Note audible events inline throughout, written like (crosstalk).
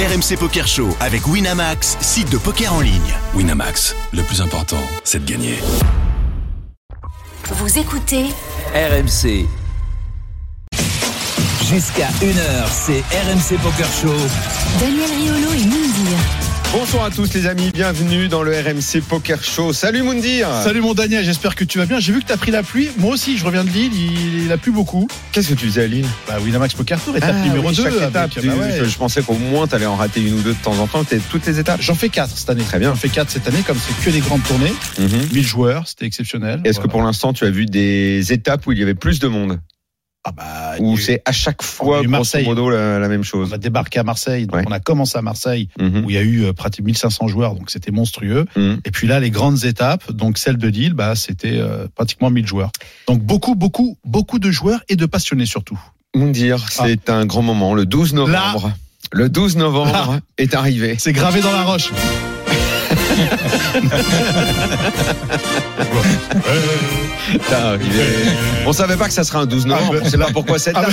RMC Poker Show avec Winamax, site de poker en ligne. Winamax, le plus important, c'est de gagner. Vous écoutez RMC. Jusqu'à 1h, c'est RMC Poker Show. Daniel Riolo et. Bonsoir à tous les amis, bienvenue dans le RMC Poker Show. Salut Moundir Salut mon Daniel, j'espère que tu vas bien. J'ai vu que tu as pris la pluie. Moi aussi, je reviens de Lille, il, il a plu beaucoup. Qu'est-ce que tu faisais à Lille? Bah Winamax Poker Tour, étape numéro oui, 2. chaque étape, avec- bah ouais. je, je pensais qu'au moins tu allais en rater une ou deux de temps en temps, toutes les étapes. J'en fais 4 cette année. Très bien. J'en fais 4 cette année, comme c'est que des grandes tournées. Mhm. 1000 joueurs, c'était exceptionnel. Est-ce que pour l'instant tu as vu des étapes où il y avait plus de monde? Ah bah, eu- c'est à chaque On fois, grosso Marseille. modo, la, la même on chose a débarqué à Marseille, donc Ouais. on a commencé à Marseille, Mhm. où il y a eu euh, pratiquement 1500 joueurs, donc c'était monstrueux. Mhm. Et puis là, les grandes étapes, donc celle de Lille, bah, c'était euh, pratiquement 1000 joueurs. Donc beaucoup, beaucoup, beaucoup de joueurs et de passionnés surtout. Moundir, c'est un grand moment, le 12 novembre. Le 12 novembre est arrivé. C'est gravé dans la roche. C'est arrivé. On savait pas que ça serait un 12 novembre, on sait pas pourquoi cette date.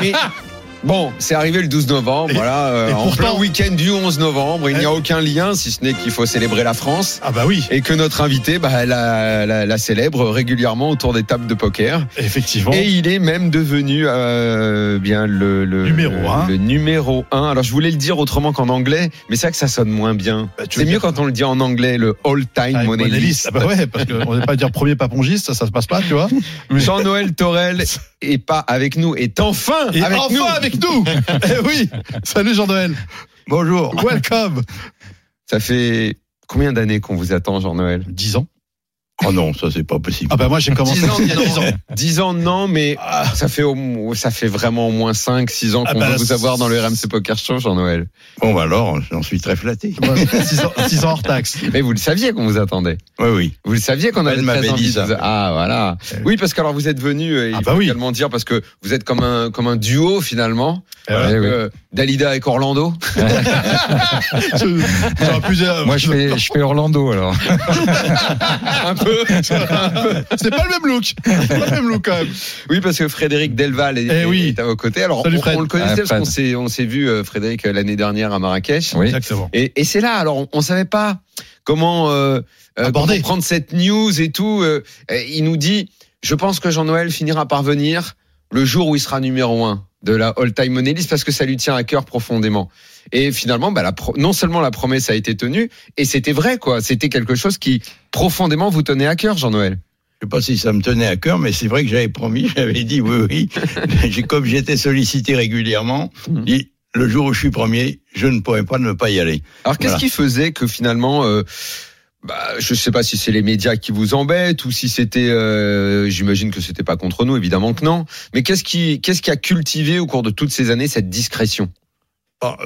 Mais (laughs) bon, c'est arrivé le 12 novembre, Et- voilà, euh, et en pourtant- plein week-end du 11 novembre, il n'y a Eh. aucun lien, si ce n'est qu'il faut célébrer la France. Ah bah oui, Et que notre invité bah, la, la- la célèbre régulièrement autour des tables de poker. effectivement. Et il est même devenu euh, bien le, le Numéro le, un. le numéro un. Alors je voulais le dire autrement qu'en anglais, mais c'est vrai que ça sonne moins bien. Bah, C'est mieux quand on le dit en anglais, le all-time Ah, money list. Ah bah ouais, parce qu'on n'est pas dire premier papongiste, ça, ça se passe pas, tu vois. (laughs) Jean-Noël Torel est pas avec nous, est enfin Et avec enfin nous. avec nous. (laughs) Eh oui. Salut Jean-Noël. Bonjour. Welcome. Ça fait combien d'années qu'on vous attend, Jean-Noël? 10 ans Oh non, ça c'est pas possible. Ah bah moi j'ai commencé 10 ans, il y a 10 ans. 10 ans, non, mais ça fait au moins- ça fait vraiment au moins 5, 6 ans Ah qu'on bah, veut vous avoir dans le RMC Poker Show, Jean-Noël. Bon, bah alors, j'en suis très flatté. 6 ans, six ans hors taxe. Mais vous le saviez qu'on vous attendait. Oui, oui. Vous le saviez qu'on avait très envie ça. Ah voilà. Oui, parce que alors vous êtes venu, euh, il Ah faut bah oui. également dire parce que vous êtes comme un comme un duo finalement. Eh. Euh, Dalida avec Orlando. (laughs) Moi, je fais, je fais Orlando alors. (laughs) un peu. C'est pas le même look C'est pas le même look quand même Oui, parce que Frédéric Delval est, Eh oui. est à vos côtés. Alors Salut, on, le connaissait Ah, parce qu'on s'est vu euh, Frédéric euh, l'année dernière à Marrakech. Oui. Exactement. Et, et c'est là, alors on, on savait pas comment, euh, euh, comment prendre cette news et tout. euh, il nous dit, je pense que Jean-Noël finira par venir le jour où il sera numéro un de la all-time money list parce que ça lui tient à cœur profondément. Et finalement, bah, la pro- non seulement la promesse a été tenue, et c'était vrai, quoi. C'était quelque chose qui profondément vous tenait à cœur, Jean-Noël. Je sais pas si ça me tenait à cœur, mais c'est vrai que j'avais promis, (laughs) j'avais dit oui, oui. Comme j'étais sollicité régulièrement, Mhm. dit, le jour où je suis premier, je ne pourrais pas ne pas y aller. Alors qu'est-ce qui faisait que finalement, euh, bah, je sais pas si c'est les médias qui vous embêtent ou si c'était, euh, j'imagine que c'était pas contre nous, évidemment que non. Mais qu'est-ce qui, qu'est-ce qui a cultivé au cours de toutes ces années cette discrétion?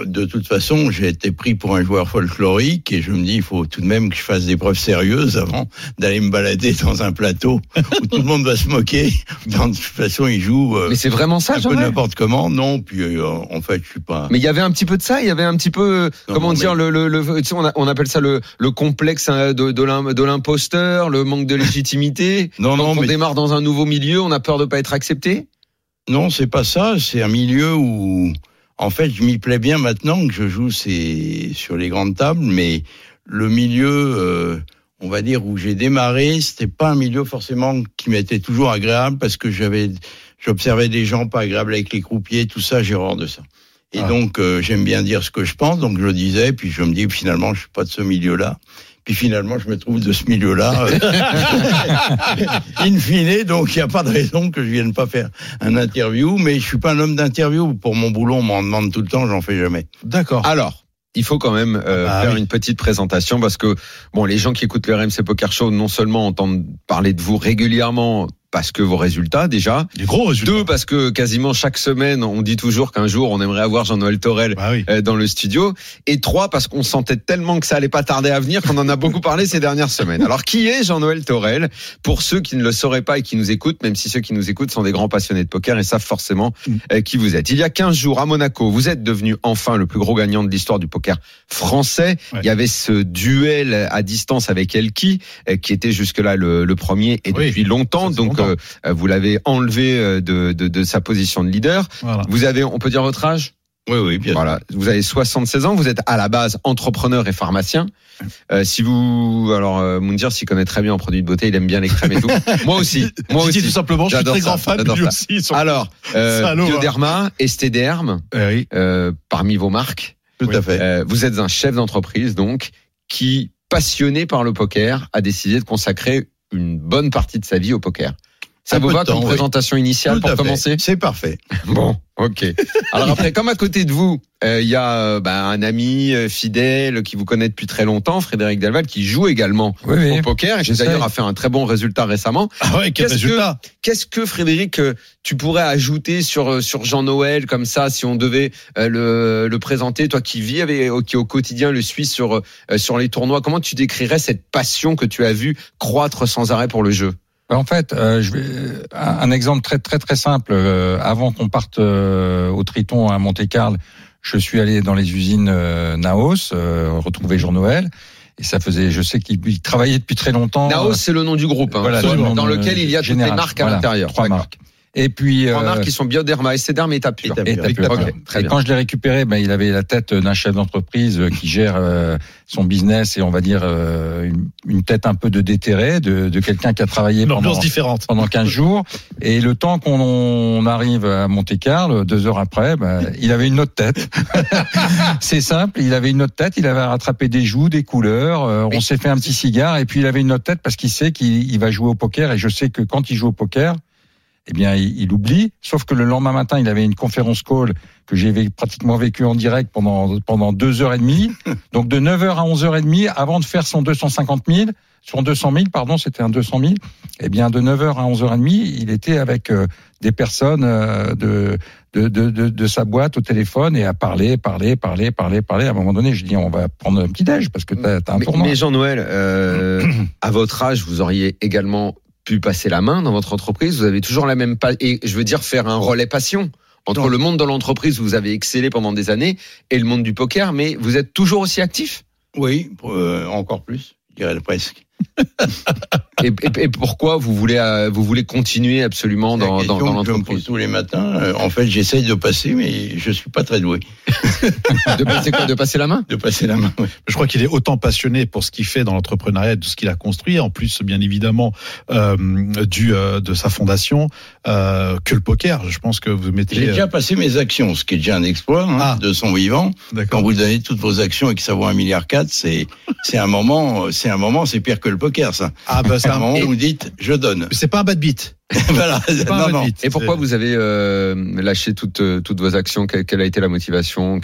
De toute façon, j'ai été pris pour un joueur folklorique et je me dis, il faut tout de même que je fasse des preuves sérieuses avant d'aller me balader dans un plateau (laughs) où tout le monde va se moquer. De toute façon, il joue euh, Mais c'est vraiment ça, un peu n'importe comment. Non, puis euh, en fait, je suis pas. Mais il y avait un petit peu de ça, il y avait un petit peu, Non, comment non, dire, mais- le, le, le- tu sais, on, a- on appelle ça le, le complexe hein, de, de l'im- de l'imposteur, le manque de légitimité. (laughs) Non, Quand non, on mais démarre dans un nouveau milieu, on a peur de pas être accepté? Non, c'est pas ça. C'est un milieu où, en fait, je m'y plais bien maintenant que je joue sur les grandes tables, mais le milieu, euh, on va dire où j'ai démarré, c'était pas un milieu forcément qui m'était toujours agréable parce que j'avais, j'observais des gens pas agréables avec les croupiers, tout ça, j'ai horreur de ça. Et Ah. donc, euh, j'aime bien dire ce que je pense, donc je le disais, puis je me dis finalement, je suis pas de ce milieu-là. Puis finalement, je me trouve de ce milieu-là. (laughs) In fine, donc il n'y a pas de raison que je vienne pas faire un interview, mais je suis pas un homme d'interview. Pour mon boulot, on m'en demande tout le temps, j'en fais jamais. D'accord. Alors, il faut quand même euh, Ah faire oui. une petite présentation parce que bon, les gens qui écoutent le RMC Poker Show non seulement entendent parler de vous régulièrement parce que vos résultats déjà, Des gros résultats. deux parce que quasiment chaque semaine on dit toujours qu'un jour on aimerait avoir Jean-Noël Torel Bah oui. euh, dans le studio et trois parce qu'on sentait tellement que ça allait pas tarder à venir qu'on en a beaucoup parlé ces dernières semaines. Alors qui est Jean-Noël Torel? Pour ceux qui ne le sauraient pas et qui nous écoutent, même si ceux qui nous écoutent sont des grands passionnés de poker et savent forcément euh, qui vous êtes. Il y a 15 jours à Monaco, vous êtes devenu enfin le plus gros gagnant de l'histoire du poker français. Ouais. Il y avait ce duel à distance avec Elki euh, qui était jusque-là le, le premier et Oui, depuis longtemps. Donc longtemps. Euh, vous l'avez enlevé euh, de, de, de sa position de leader. Voilà. Vous avez, on peut dire votre âge? Oui, oui, bien sûr. Voilà, vous avez 76 ans, vous êtes à la base entrepreneur et pharmacien. Euh, si vous, alors euh, Moundir s'y connaît très bien en produits de beauté, il aime bien les crèmes et tout. (laughs) moi aussi, moi Je dis aussi. tout simplement, je suis J'adore très ça, grand fan, j'adore lui ça. aussi. son- Alors, euh, Salaud, hein. Bioderma, Estéderme, Eh oui. euh, parmi vos marques, Tout à fait. euh, vous êtes un chef d'entreprise donc qui, passionné par le poker, a décidé de consacrer une bonne partie de sa vie au poker. Ça vous va comme oui. présentation initiale Tout pour commencer C'est parfait. (laughs) Bon, ok. Alors après, comme à côté de vous, euh, il y a euh, bah, un ami euh, fidèle qui vous connaît depuis très longtemps, Frédéric Delval, qui joue également Oui, oui. au poker et qui d'ailleurs a fait un très bon résultat récemment. Ah ouais, quel Qu'est-ce résultat Qu'est-ce que Frédéric, tu pourrais ajouter sur sur Jean-Noël comme ça, si on devait le, le présenter, toi qui vis avec, qui au quotidien le suis sur sur les tournois, comment tu décrirais cette passion que tu as vu croître sans arrêt pour le jeu? En fait, euh, je vais, un, exemple très très très simple. Euh, avant qu'on parte euh, au Triton à Monte-Carlo, je suis allé dans les usines euh, Naos, euh, retrouver Jean-Noël. Et ça faisait, je sais qu'il il travaillait depuis très longtemps. Naos, c'est le nom du groupe, hein, Voilà, dans, le nom dans lequel il y a toutes général. les marques à Voilà, l'intérieur. Trois marques. Et puis Trois euh, qui sont Bioderma, et Tapur. Et et Tapur. Tapur. Ok, très et bien. quand je l'ai récupéré, ben, il avait la tête d'un chef d'entreprise euh, qui gère euh, son business et on va dire euh, une, une tête un peu de déterré, de, de quelqu'un qui a travaillé Une pendant, différente. pendant 15 jours. Et le temps qu'on on arrive à Monte-Carlo, deux heures après, ben, il avait une autre tête. (laughs) C'est simple, il avait une autre tête, il avait rattrapé des joues, des couleurs. euh, on s'est fait un petit cigare et puis il avait une autre tête parce qu'il sait qu'il il va jouer au poker et je sais que quand il joue au poker, eh bien, il, il oublie. Sauf que le lendemain matin, il avait une conférence call que j'ai vé- pratiquement vécu en direct pendant pendant deux heures et demie. (laughs) Donc de 9 heures à 11 heures et demie, avant de faire son 250 000, son 200 000, pardon, c'était un 200 000. Eh bien, de 9 heures à 11 heures et demie, il était avec euh, des personnes euh, de, de, de, de, de sa boîte au téléphone et à parler, parler, parler, parler, parler. À un moment donné, je dis, on va prendre un petit déj parce que t'as as un Mais, tournoi. mais Jean-Noël, euh, (clears throat) à votre âge, vous auriez également pu passer la main dans votre entreprise. Vous avez toujours la même pa- et je veux dire faire un relais passion entre Non. le monde de l'entreprise où vous avez excellé pendant des années et le monde du poker. Mais vous êtes toujours aussi actif? Oui, euh, encore plus, je dirais presque. (laughs) Et, et- et pourquoi vous voulez euh, vous voulez continuer absolument dans, dans, dans l'entreprise? tous les matins. Euh, En fait, j'essaye de passer, mais je suis pas très doué (laughs) De passer quoi? De passer la main? De passer la main. ouais. Je crois qu'il est autant passionné pour ce qu'il fait dans l'entrepreneuriat, de ce qu'il a construit, en plus bien évidemment euh, du euh, de sa fondation, euh, que le poker. Je pense que vous mettez. J'ai déjà passé mes actions, ce qui est déjà un exploit hein, Ah. de son vivant. Quand vous donnez toutes vos actions et que ça vaut un milliard quatre, c'est c'est un moment, c'est un moment, c'est pire que le poker, ça. Ah bah C'est c'est un moment où vous dites, je donne. C'est pas un bad beat. (laughs) voilà. C'est pas Non, un bad non. beat. Et pourquoi vous avez euh, lâché toutes euh, toutes vos actions? Quelle, quelle a été la motivation?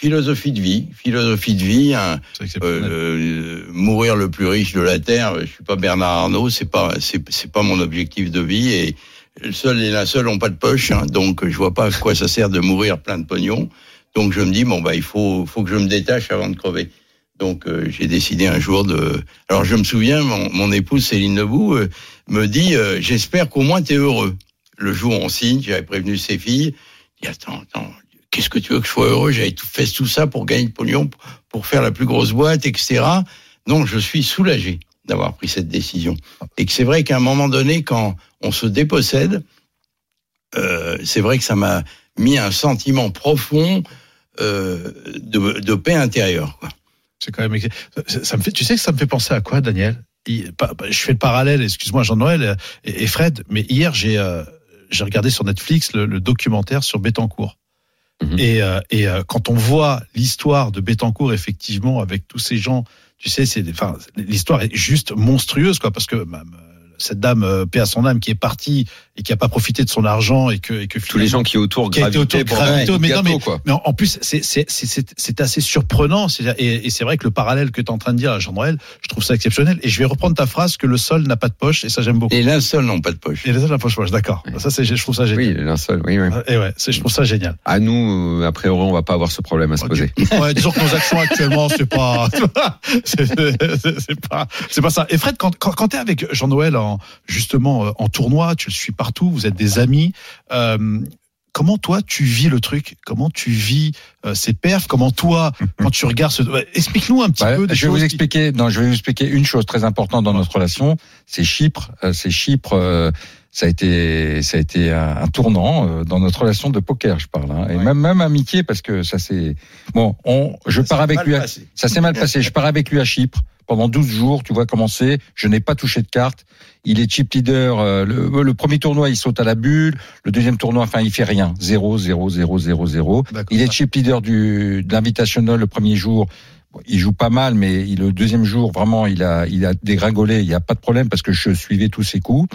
Philosophie de vie, philosophie de vie. exceptionnel. euh, mourir le plus riche de la terre. Je suis pas Bernard Arnault, c'est pas c'est c'est pas mon objectif de vie et le seul et la seule ont pas de poche, hein, donc je vois pas à quoi ça sert de mourir plein de pognon. Donc je me dis bon bah il faut faut que je me détache avant de crever. Donc euh, j'ai décidé un jour de. Alors je me souviens, mon, mon épouse Céline Lebou euh, me dit euh, j'espère qu'au moins tu es heureux. Le jour où on signe, j'avais prévenu ses filles. Dis attends attends qu'est-ce que tu veux que je sois heureux? J'avais tout fait tout ça pour gagner de pognon, pour- faire la plus grosse boîte, etc. Non, je suis soulagé d'avoir pris cette décision. Et que c'est vrai qu'à un moment donné, quand on se dépossède, euh, c'est vrai que ça m'a mis un sentiment profond euh, de, de paix intérieure. Quoi. C'est quand même. Ça, me fait. Tu sais que ça me fait penser à quoi, Daniel? Je fais le parallèle. Excuse-moi, Jean-Noël et, Fred. Mais hier, j'ai euh, j'ai regardé sur Netflix le, le documentaire sur Bettencourt. Mhm. Et, euh, et euh, quand on voit l'histoire de Bettencourt, effectivement, avec tous ces gens, tu sais, c'est, enfin, l'histoire est juste monstrueuse, quoi, parce que bah, cette dame, euh, paix à son âme, qui est partie et qui a pas profité de son argent et que, et que Tous les gens qui autour Qui autour pour un mais non, mais- quoi. mais en, plus, c'est assez surprenant. Et, et c'est vrai que le parallèle que tu es en train de dire, Jean-Noël, je trouve ça exceptionnel. Et je vais reprendre ta phrase que le sol n'a pas de poche, et ça j'aime beaucoup. Et l'un seul n'ont pas de poche. Et le sol n'a pas de poche, d'accord. Ça, c'est, je trouve ça génial. Oui, linceul, oui, oui. Et ouais, je trouve ça génial. À nous, euh, a priori, on va pas avoir ce problème à se poser. Ouais, disons que nos actions actuellement, c'est pas, (laughs) c'est pas, c'est pas ça. Et Fred, quand, quand, quand t'es avec Jean-Noël en, justement, euh, en tournoi, tu le suis partout, vous êtes des amis, euh, comment toi tu vis le truc? Comment tu vis euh, ces perfs? Comment toi, (laughs) quand tu regardes ce, explique-nous un petit Ouais, peu des je vais choses vous qui- expliquer. Non, je vais vous expliquer une chose très importante dans notre relation. C'est Chypre. Euh, C'est Chypre. euh, ça a été, ça a été un, un tournant dans notre relation de poker, je parle, hein. et Ouais. même même amitié parce que ça c'est bon. On, je pars avec lui. à- ça s'est mal passé. Je pars avec lui à Chypre pendant 12 jours. Tu vois comment c'est. Je n'ai pas touché de carte. Il est chip leader. euh, Le, le premier tournoi, il saute à la bulle. Le deuxième tournoi, enfin, il fait rien. 0, 0, 0, 0, 0. D'accord. Il est chip leader du, de l'Invitational le premier jour. Il joue pas mal, mais le deuxième jour, vraiment, il a, il a dégringolé. Il n'y a pas de problème parce que je suivais tous ses coups.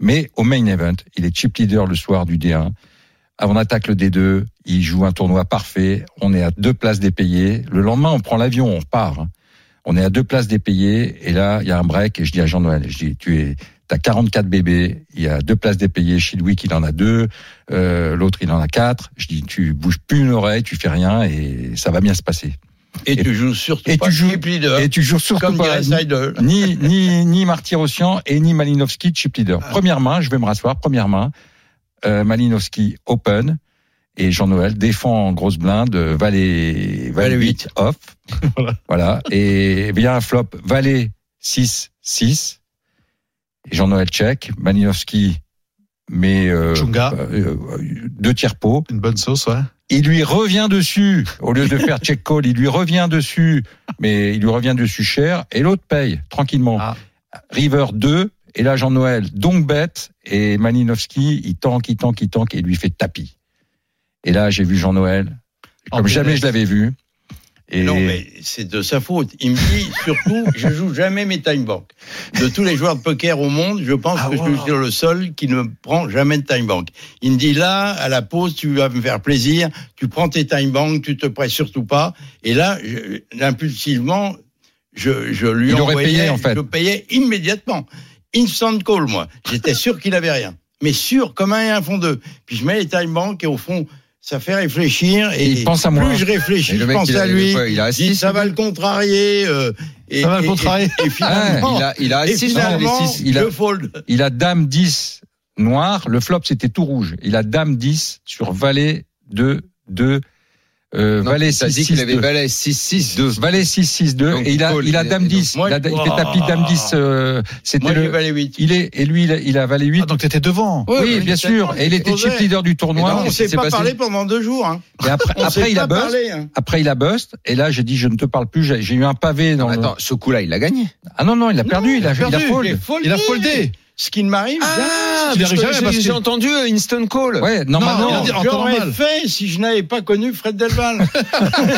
Mais au main event, il est chip leader le soir du D1. On attaque le D2. Il joue un tournoi parfait. On est à deux places des payés. Le lendemain, on prend l'avion, on part. On est à deux places des payés. Et là, il y a un break. Et je dis à Jean-Noël, je dis, tu es, t'as 44 bébés. Il y a deux places des payés. Chez Louis, il en a deux. Euh, L'autre, il en a quatre. Je dis, tu bouges plus une oreille, tu fais rien et ça va bien se passer. Et tu joues surtout et pas tu joues- chip leader, Et tu joues surtout comme pas. ni ni ni Martyrossian et ni Malinowski chip leader. Ah. Première main, je vais me rasseoir. Première main, euh, Malinowski open et Jean-Noël défend en grosse blinde valet valet Valet 8 off. Voilà. voilà et bien un flop valet 6 6 et Jean-Noël check, Malinowski met euh, euh, deux tiers pot. Une bonne sauce, ouais. Il lui revient dessus au lieu de faire check call, il lui revient dessus, mais il lui revient dessus cher et l'autre paye tranquillement. Ah. River 2 et là Jean-Noël donc bête et Malinowski il tank, il tank, il tank et il lui fait tapis. Et là j'ai vu Jean-Noël En comme jamais je l'avais vu. Et Non, mais c'est de sa faute. Il me dit (laughs) surtout, je joue jamais mes time bank. De tous les joueurs de poker au monde, je pense Ah, que wow. je suis le seul qui ne prend jamais de time bank. Il me dit là, à la pause, tu vas me faire plaisir, tu prends tes time bank, tu te prêtes surtout pas. Et là, je- impulsivement, je, je lui Il envoyais, payé, en fait. je payais immédiatement. Instant call, moi. J'étais sûr qu'il avait rien. Mais sûr, comme un et un fond deux. Puis je mets les time bank et au fond, ça fait réfléchir. Et, il pense à plus moi. je réfléchis, je pense à lui. il a ça va le contrarier. euh, et, Ça va le contrarier. (laughs) Et, finalement, Il a, il a il a- fold. il a dame 10 noir, le flop c'était tout rouge. Il a dame 10 sur valet 2 2 euh, Non, valet t'as 6 dit qu'il 6 avait 2. valet 6 6 2. Valet 6 6 2 Donc, et il a il a dame il- 10. moi, il, a, il fait tapis dame 10 euh, c'était le valet 8. il est et lui il a, il a valet 8. Ah, donc t'étais devant. Oui, ouais, bien sûr. Et il était chip leader du tournoi. non, on s'est pas passé parlé pendant deux jours. Hein. Et après, après il a bust. parlé. Hein. Après il a bust. Et là j'ai dit je ne te parle plus. J'ai j'ai eu un pavé dans. le- Attends, ce coup-là, il l'a gagné. Ah non non il a perdu. Il a, il a foldé. Il a foldé. Ce qui ne m'arrive Ah, jamais j'ai- entendu instant call. Ouais normalement. J'aurais fait si je n'avais pas connu Fred Delval.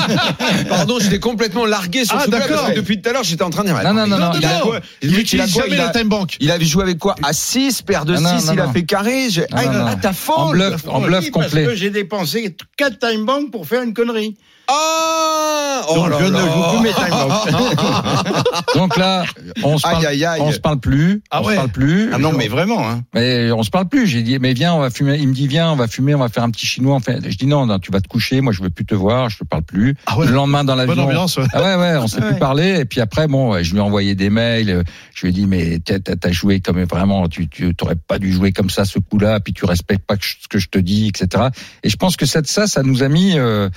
(laughs) Pardon, je l'ai complètement largué sur Ah, ce d'accord. parce que depuis tout à l'heure, j'étais en train de dire. Non, non, non, non, il a quoi Il Il a utilise quoi jamais a- la time bank. Il avait joué avec quoi? À 6, paire de Ah, non, 6, non, il a fait carré. Ah, ah, t'as faute. En bluff, en bluff parce complet. que j'ai dépensé 4 time bank pour faire une connerie. Ah Oh Donc là je ne joue plus mes time bank. (laughs) Donc là on se parle. Aïe, aïe, aïe. On se parle plus. Ah on ouais. se parle plus. Ah non, mais vraiment. Hein. Mais on se parle plus. J'ai dit, mais viens, on va fumer. Il me dit, viens, on va fumer, on va faire un petit chinois. On fait... Je dis, non, non, tu vas te coucher. Moi, je veux plus te voir. Je te parle plus. Ah ouais. Le lendemain, dans Bonne l'avion. ambiance, ouais. Ah ouais, ouais, on s'est (laughs) Ah plus parlé. Et puis après, bon, je lui ai envoyé des mails. euh, Je lui ai dit, mais t'as- t'as t'as joué comme vraiment, tu, tu t'aurais pas dû jouer comme ça ce coup-là. Puis tu respectes pas ce que je te dis, etc. Et je pense que ça, ça, ça nous a mis euh,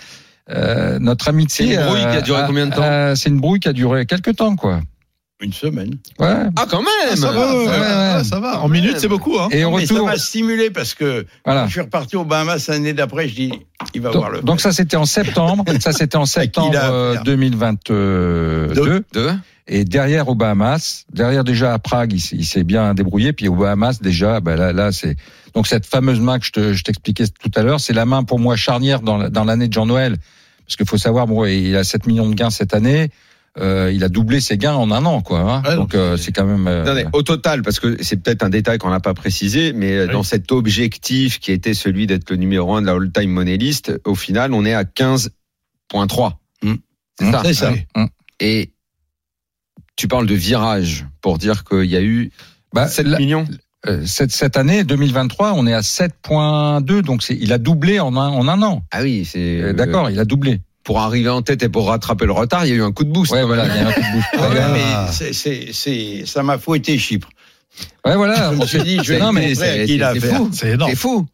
euh, notre amitié. C'est une brouille euh, qui a duré à- combien de temps à- C'est une brouille qui a duré quelques temps, quoi. Une semaine. Ouais. Ah, quand même Ça va, ouais, ça va, ouais. ah, ça va. En minutes, c'est beaucoup. Hein. Et au Non, mais ça m'a stimulé parce que voilà. quand je suis reparti aux Bahamas l'année d'après, je dis, il va voir le. Donc, donc ça c'était en septembre, (laughs) ça c'était en septembre qu'il a à euh, faire 2022 Deux. Deux. et derrière aux Bahamas, derrière déjà à Prague, il, s'est- il s'est bien débrouillé puis aux Bahamas déjà ben là là c'est donc cette fameuse main que je te- je t'expliquais tout à l'heure, c'est la main pour moi charnière dans la- dans l'année de Jean-Noël parce qu'il faut savoir bon il a 7 millions de gains cette année, euh, il a doublé ses gains en un an quoi hein. Ouais, donc euh, c'est- quand même euh, Non, mais au total, parce que c'est peut-être un détail qu'on n'a pas précisé, mais Oui. dans cet objectif qui était celui d'être le numéro un de la all-time money list, au final, on est à 15.3. Hmm. C'est ça. C'est ça. Hum, hum. Et tu parles de virage pour dire qu'il y a eu Bah, 7 la- millions. cette, cette année 2023, on est à 7.2 donc c'est il a doublé en un, en un an. Ah oui, c'est D'accord, il a doublé. Pour arriver en tête et pour rattraper le retard, il y a eu un coup de boost. Ouais, voilà, il y a un coup de boost. Ah ouais, (laughs) Ouais, mais c'est, c'est, c'est, ça m'a fouetté Chypre. Ouais, voilà. Je me suis dit, je vais Non, mais c'est qui il a c'est fou. C'est énorme. C'est fou.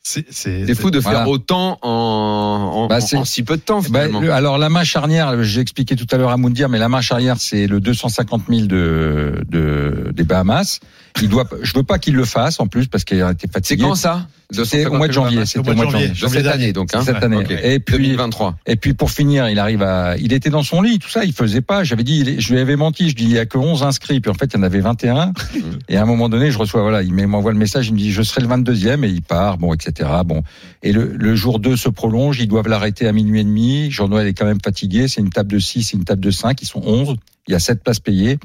C'est c'est- C'est fou de faire Voilà. autant en, en, Bah, en- c'est- en si peu de temps Bah, finalement. le- alors la marche arrière, j'ai expliqué tout à l'heure à Moundir, mais la marche arrière c'est le 250 000 de, de des Bahamas. Il doit, je veux pas qu'il le fasse en plus parce qu'il a été C'est fatigué. quand ça? C'était au mois de janvier. C'était au mois de janvier. De cette année donc. Hein. Cette année. Et puis 2023. Et puis pour finir, il arrive à, il était dans son lit, tout ça, il faisait pas. J'avais dit, je lui avais menti, je dis il y a que 11 inscrits, puis en fait il y en avait 21. (laughs) et à un moment donné, je reçois, voilà, il m'envoie le message, il me dit je serai le 22e et il part, bon, etc. Bon, et le, le jour 2 se prolonge, ils doivent l'arrêter à minuit et demi. Jean-Noël est quand même fatigué, c'est une table de 6, c'est une table de 5, ils sont 11, il y a 7 places payées.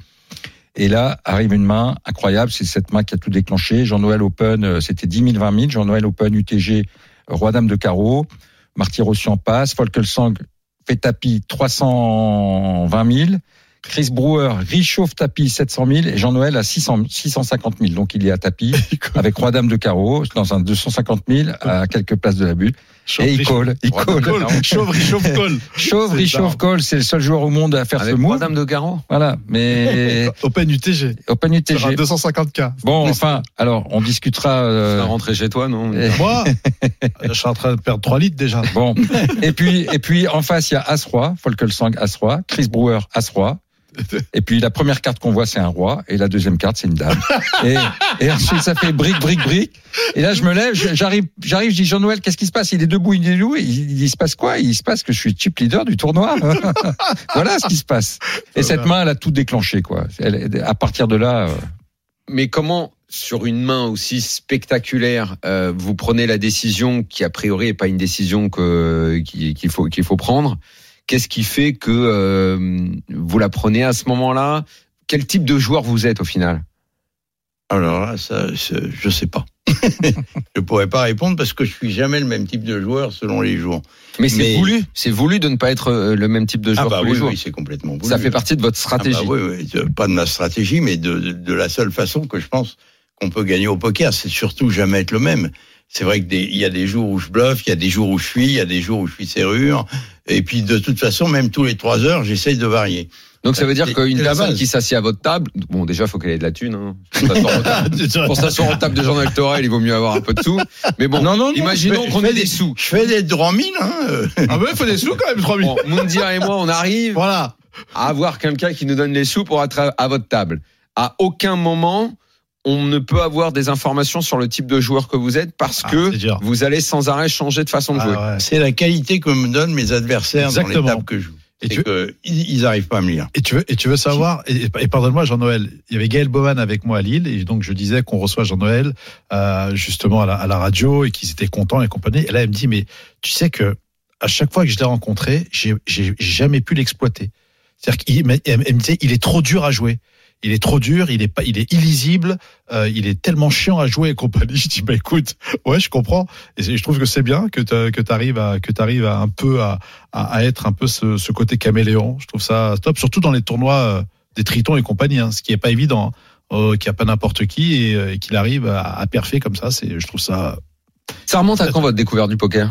Et là arrive une main incroyable, c'est cette main qui a tout déclenché. Jean-Noël Open, euh, c'était 10 000, 20 000. Jean-Noël Open UTG, Roi Dame de carreau. Martyr en passe. Folkesang fait tapis 320 000. Chris Brewer réchauffe tapis 700 000 et Jean-Noël à 600, 650 000. Donc il est à tapis (laughs) avec Roi Dame de carreau dans un 250 000 à quelques places de la bulle. Et il colle, il colle. Chauve, réchauffe, colle. Chauve, ça. colle. C'est le seul joueur au monde à faire Avec ce move. dames de carreau. Voilà. Mais (laughs) Open UTG. Open UTG. 250K. Bon, enfin, alors, on discutera. Tu euh, vas rentrer chez toi non. (laughs) Moi, je suis en train de perdre 3 litres déjà. Bon. Et puis, et puis, en face, il y a As-Roi, Folkesang As-Roi, Chris Brewer As-Roi. Et puis, la première carte qu'on voit, c'est un roi. Et la deuxième carte, c'est une dame. (laughs) Et, et ensuite, ça fait brique, brique, brique. Et là, je me lève, j'arrive, j'arrive, je dis, Jean-Noël, qu'est-ce qui se passe? Il est debout, il est debout. Il, il se passe quoi? Il se passe que je suis chip leader du tournoi. (laughs) voilà ce qui se passe. Et cette main, elle a tout déclenché, quoi. Elle- à partir de là, euh, Mais comment, sur une main aussi spectaculaire, euh, vous prenez la décision qui a priori est pas une décision qu'il faut qu'il faut prendre Qu'est-ce qui fait que euh, vous la prenez à ce moment-là? Quel type de joueur vous êtes au final? Alors là, ça, je sais pas. (laughs) je pourrais pas répondre parce que je suis jamais le même type de joueur selon les jours. Mais c'est Mais- voulu, c'est voulu de ne pas être euh, le même type de Ah joueur bah tous les oui, jours. oui, c'est complètement voulu. Ça fait partie de votre Ah stratégie. bah oui, oui, pas de ma stratégie, mais de, de, de la seule façon que je pense qu'on peut gagner au poker, c'est surtout jamais être le même. C'est vrai qu'il y a des jours où je bluffe, il y a des jours où je suis, il y a des jours où je suis serrure, et puis de toute façon, même tous les trois heures, j'essaye de varier. Donc ça veut dire qu'une personne base. qui s'assied à votre table, bon déjà faut qu'elle ait de la thune. Hein. (laughs) Pour s'asseoir en table de Jean-Noël Torel, il vaut mieux avoir un peu de sous. Mais bon, Non, non, non, imaginons qu'on ait des des- sous. Je fais des droits mille, hein. Ah bah, il faut des sous quand même, 3000. Bon, Moundir et moi, on arrive Voilà. à avoir quelqu'un qui nous donne les sous pour être à- à votre table. À aucun moment, on ne peut avoir des informations sur le type de joueur que vous êtes parce Ah, que vous allez sans arrêt changer de façon de jouer. Ah ouais. C'est la qualité que me donnent mes adversaires dans Exactement. les tables que je joue. Et tu- que ils ils arrivent pas à me lire. Et tu veux, et tu veux savoir, et, et pardonne-moi Jean-Noël, il y avait Gaël Bowman avec moi à Lille, et donc je disais qu'on reçoit Jean-Noël euh, justement à la, à la radio et qu'ils étaient contents et compagnie. Et là, elle me dit, mais tu sais que à chaque fois que je l'ai rencontré, j'ai jamais pu l'exploiter. C'est-à-dire qu'il me disait, il est trop dur à jouer. Il est trop dur, il est pas, il est illisible, euh, il est tellement chiant à jouer et compagnie. (laughs) Je dis bah écoute, ouais, je comprends. Et c'est- je trouve que c'est bien que tu que t'arrives à que t'arrives à un peu à, à, à être un peu ce, ce côté caméléon. Je trouve ça top, surtout dans les tournois euh, des Tritons et compagnie, hein, ce qui est pas évident, hein, euh, qu'il n'y a pas n'importe qui et, euh, et qu'il arrive à, à perfer comme ça. C'est, je trouve ça. Ça remonte à quand votre découverte du poker?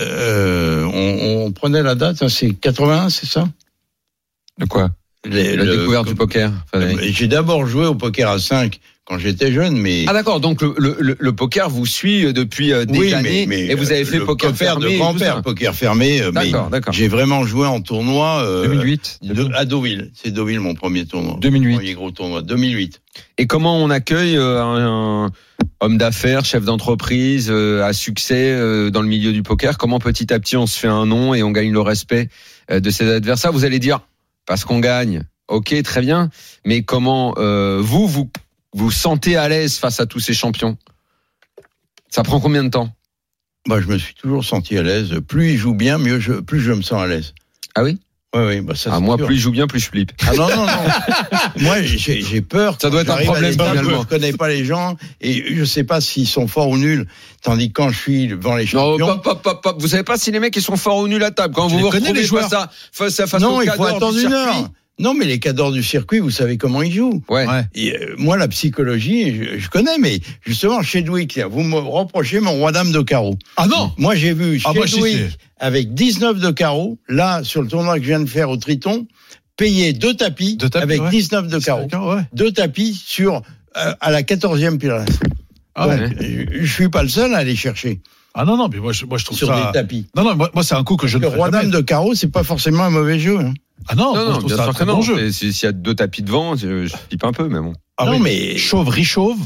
Euh, on, on prenait la date, hein, c'est 81, c'est ça? De quoi? Les- La le- découverte du poker Euh, J'ai d'abord joué au poker à 5 quand j'étais jeune, mais Ah d'accord, donc le, le, le- poker vous suit euh, depuis euh, des oui, années mais, mais, et vous avez fait le poker fermé. de grand-père, poker fermé. D'accord, d'accord. J'ai vraiment joué en tournoi euh, 2008. de- à Deauville. C'est Deauville mon premier tournoi. 2008. Mon premier gros tournoi. 2008. Et comment on accueille un, un homme d'affaires, chef d'entreprise euh, à succès euh, dans le milieu du poker? Comment petit à petit on se fait un nom et on gagne le respect euh, de ses adversaires? Vous allez dire parce qu'on gagne. Ok, très bien. Mais comment euh, vous vous vous sentez à l'aise face à tous ces champions? Ça prend combien de temps? Bah, je me suis toujours senti à l'aise. Plus il joue bien, mieux je, plus je me sens à l'aise. Ah oui? Oui, oui, bah ça. ah, Moi, sûr. plus je joue bien, plus je flippe. Ah non, non, non. (laughs) Moi, j'ai peur. Ça doit être un problème, finalement. Je connais pas les gens et je sais pas s'ils sont forts ou nuls. Tandis que quand je suis devant les Non, champions. pop, pop, pop, pop. Vous savez pas si les mecs ils sont forts ou nuls à table. Quand Tu vous les vous retrouvez les joueurs face à face à face non, au il faut attendre une heure. Non, mais les cadors du circuit, vous savez comment ils jouent. Ouais. Ouais. Et, euh, moi, la psychologie, je, je connais, mais justement, chez Dwick, là, vous me reprochez mon roi dame de carreau. Ah non. Moi, j'ai vu Ah, chez moi, je Dwick, sais. avec 19 de carreau, là, sur le tournoi que je viens de faire au Triton, payer deux tapis, Deux tapis, avec ouais. 19 de carreau. Ouais. Deux tapis sur, euh, à la 14e place. Ah, ouais. Je, je suis pas le seul à aller chercher Ah non, non, mais moi je, moi, je trouve sur ça. des tapis. Non, non, moi, moi, c'est un coup que je ne Le ferai roi jamais. dame de carreau, c'est pas forcément un mauvais jeu. hein. Ah non, Non, je non, trouve bien ça un que très non. bon jeu. Et si- S'il y a deux tapis devant, je, je flippe un peu, mais bon. Ah non, oui. mais Chauve, richauve.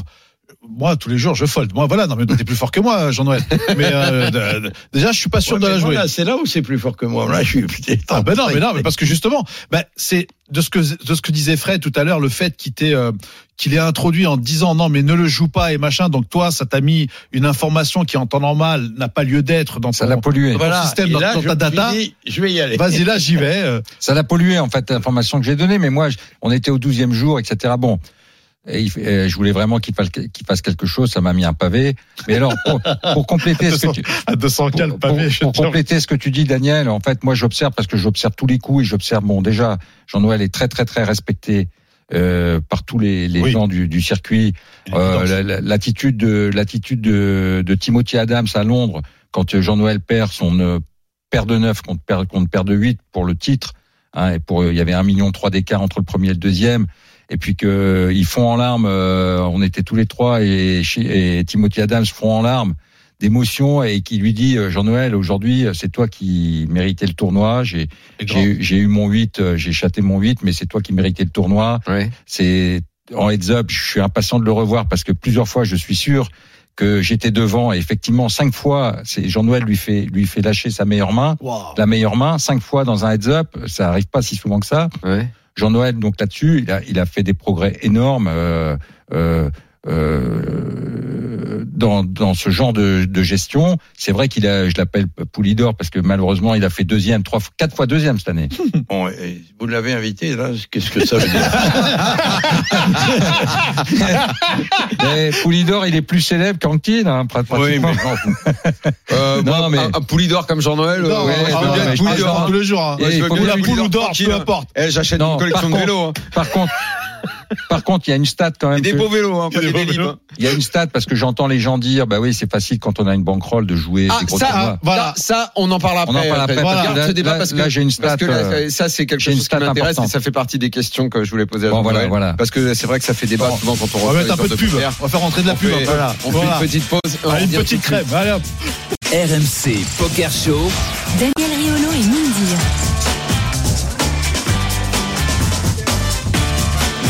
Moi, tous les jours, je fold. Moi, voilà, non, mais t'es plus fort que moi, Jean-Noël. Mais euh, (laughs) de- déjà, je suis pas sûr Ouais, de la jouer. voilà, c'est là où c'est plus fort que moi. Là, je suis putain. Ah ben non, mais non, mais parce que justement, ben c'est de ce que de ce que disait Fred tout à l'heure, le fait qu'il t'ait euh, qu'il ait introduit en disant non mais ne le joue pas et machin. Donc toi, ça t'a mis une information qui en temps normal n'a pas lieu d'être dans Ça ton, l'a pollué. dans ton Voilà. système, Et dans, là, dans ta data. dit, je vais y aller. Vas-y là, j'y vais. euh. Ça l'a pollué, en fait, l'information que j'ai donnée, mais moi, on était au 12e jour, etc. Bon. Et il- et je voulais vraiment qu'il fasse, qu'il fasse quelque chose, ça m'a mis un pavé. Mais alors, pour, pour compléter ce que tu, à 200 pour, pour- pour compléter ce que tu dis, Daniel, en fait, moi, j'observe parce que j'observe tous les coups et j'observe, bon, déjà, Jean-Noël est très, très, très respecté euh, par tous les, les Oui. gens du, du circuit. Euh, la- la- l'attitude de l'attitude de, de Timothy Adams à Londres quand Jean-Noël perd son euh, paire de 9 contre paire, contre paire de 8 pour le titre hein, et pour il y avait un million trois d'écart entre le premier et le deuxième et puis que ils font en larmes euh, on était tous les trois et, et Timothy Adams font en larmes d'émotion et qui lui dit euh, Jean-Noël aujourd'hui c'est toi qui méritais le tournoi j'ai j'ai eu- mon 8 euh, j'ai chaté mon 8 mais c'est toi qui méritais le tournoi Ouais. c'est en heads up, je suis impatient de le revoir parce que plusieurs fois, je suis sûr que j'étais devant et effectivement cinq fois, c'est Jean-Noël lui fait lui fait lâcher sa meilleure main, Waouh. la meilleure main cinq fois dans un heads up, ça arrive pas si souvent que ça. Ouais. Jean-Noël donc là-dessus, il a il a fait des progrès énormes. Euh, euh, euh, dans, dans ce genre de, de gestion, c'est vrai qu'il a, je l'appelle Poulidor parce que malheureusement il a fait deuxième, trois, quatre fois deuxième cette année. Bon, et vous l'avez invité, là, qu'est-ce que ça veut dire Mais Poulidor, il est plus célèbre qu'Anquin, hein, pratiquement. Oui, mais Euh, Non, moi, mais- un, un Poulidor comme Jean-Noël, euh, ouais, ah je veux ouais, bien Poulidor. tous les jours. hein. Il je veux bien la d'or, peu hein. importe. Eh, J'achète Non, une collection de vélos. hein. Par contre, par contre, il y a une stat quand Et même. des que- beaux vélos, hein, pas Des hein. Il y a une stat parce que j'entends les gens dire, bah oui, c'est facile quand on a une bankroll de jouer Ah, des gros ça, tournois. Voilà. ça, on en parle après. On en parle après, parce que Regarde là- ce débat là- parce que, là, j'ai une parce que stat, là, ça, c'est quelque j'ai une chose qui stat m'intéresse et ça fait partie des questions que je voulais poser à Bon, voilà, voilà. Parce que c'est vrai que ça fait débat Bon. souvent quand on On va mettre un peu de pub. On va faire rentrer de la pub. fait, Voilà. on fait Voilà. une petite pause. Une petite crème. Allez hop. RMC Poker Show. Daniel Riolo et Mindir.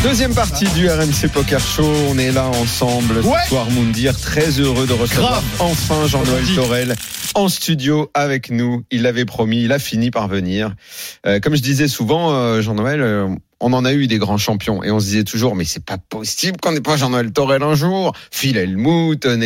Deuxième partie du RMC Poker Show. On est là ensemble Ouais. ce soir, Moundir. Très heureux de recevoir Grave. enfin Jean-Noël. Torel en studio avec nous. Il l'avait promis, il a fini par venir. Euh, comme je disais souvent, euh, Jean-Noël, euh, on en a eu des grands champions et on se disait toujours, mais c'est pas possible qu'on n'ait pas Jean-Noël Torel un jour. Phil Helmut. Euh,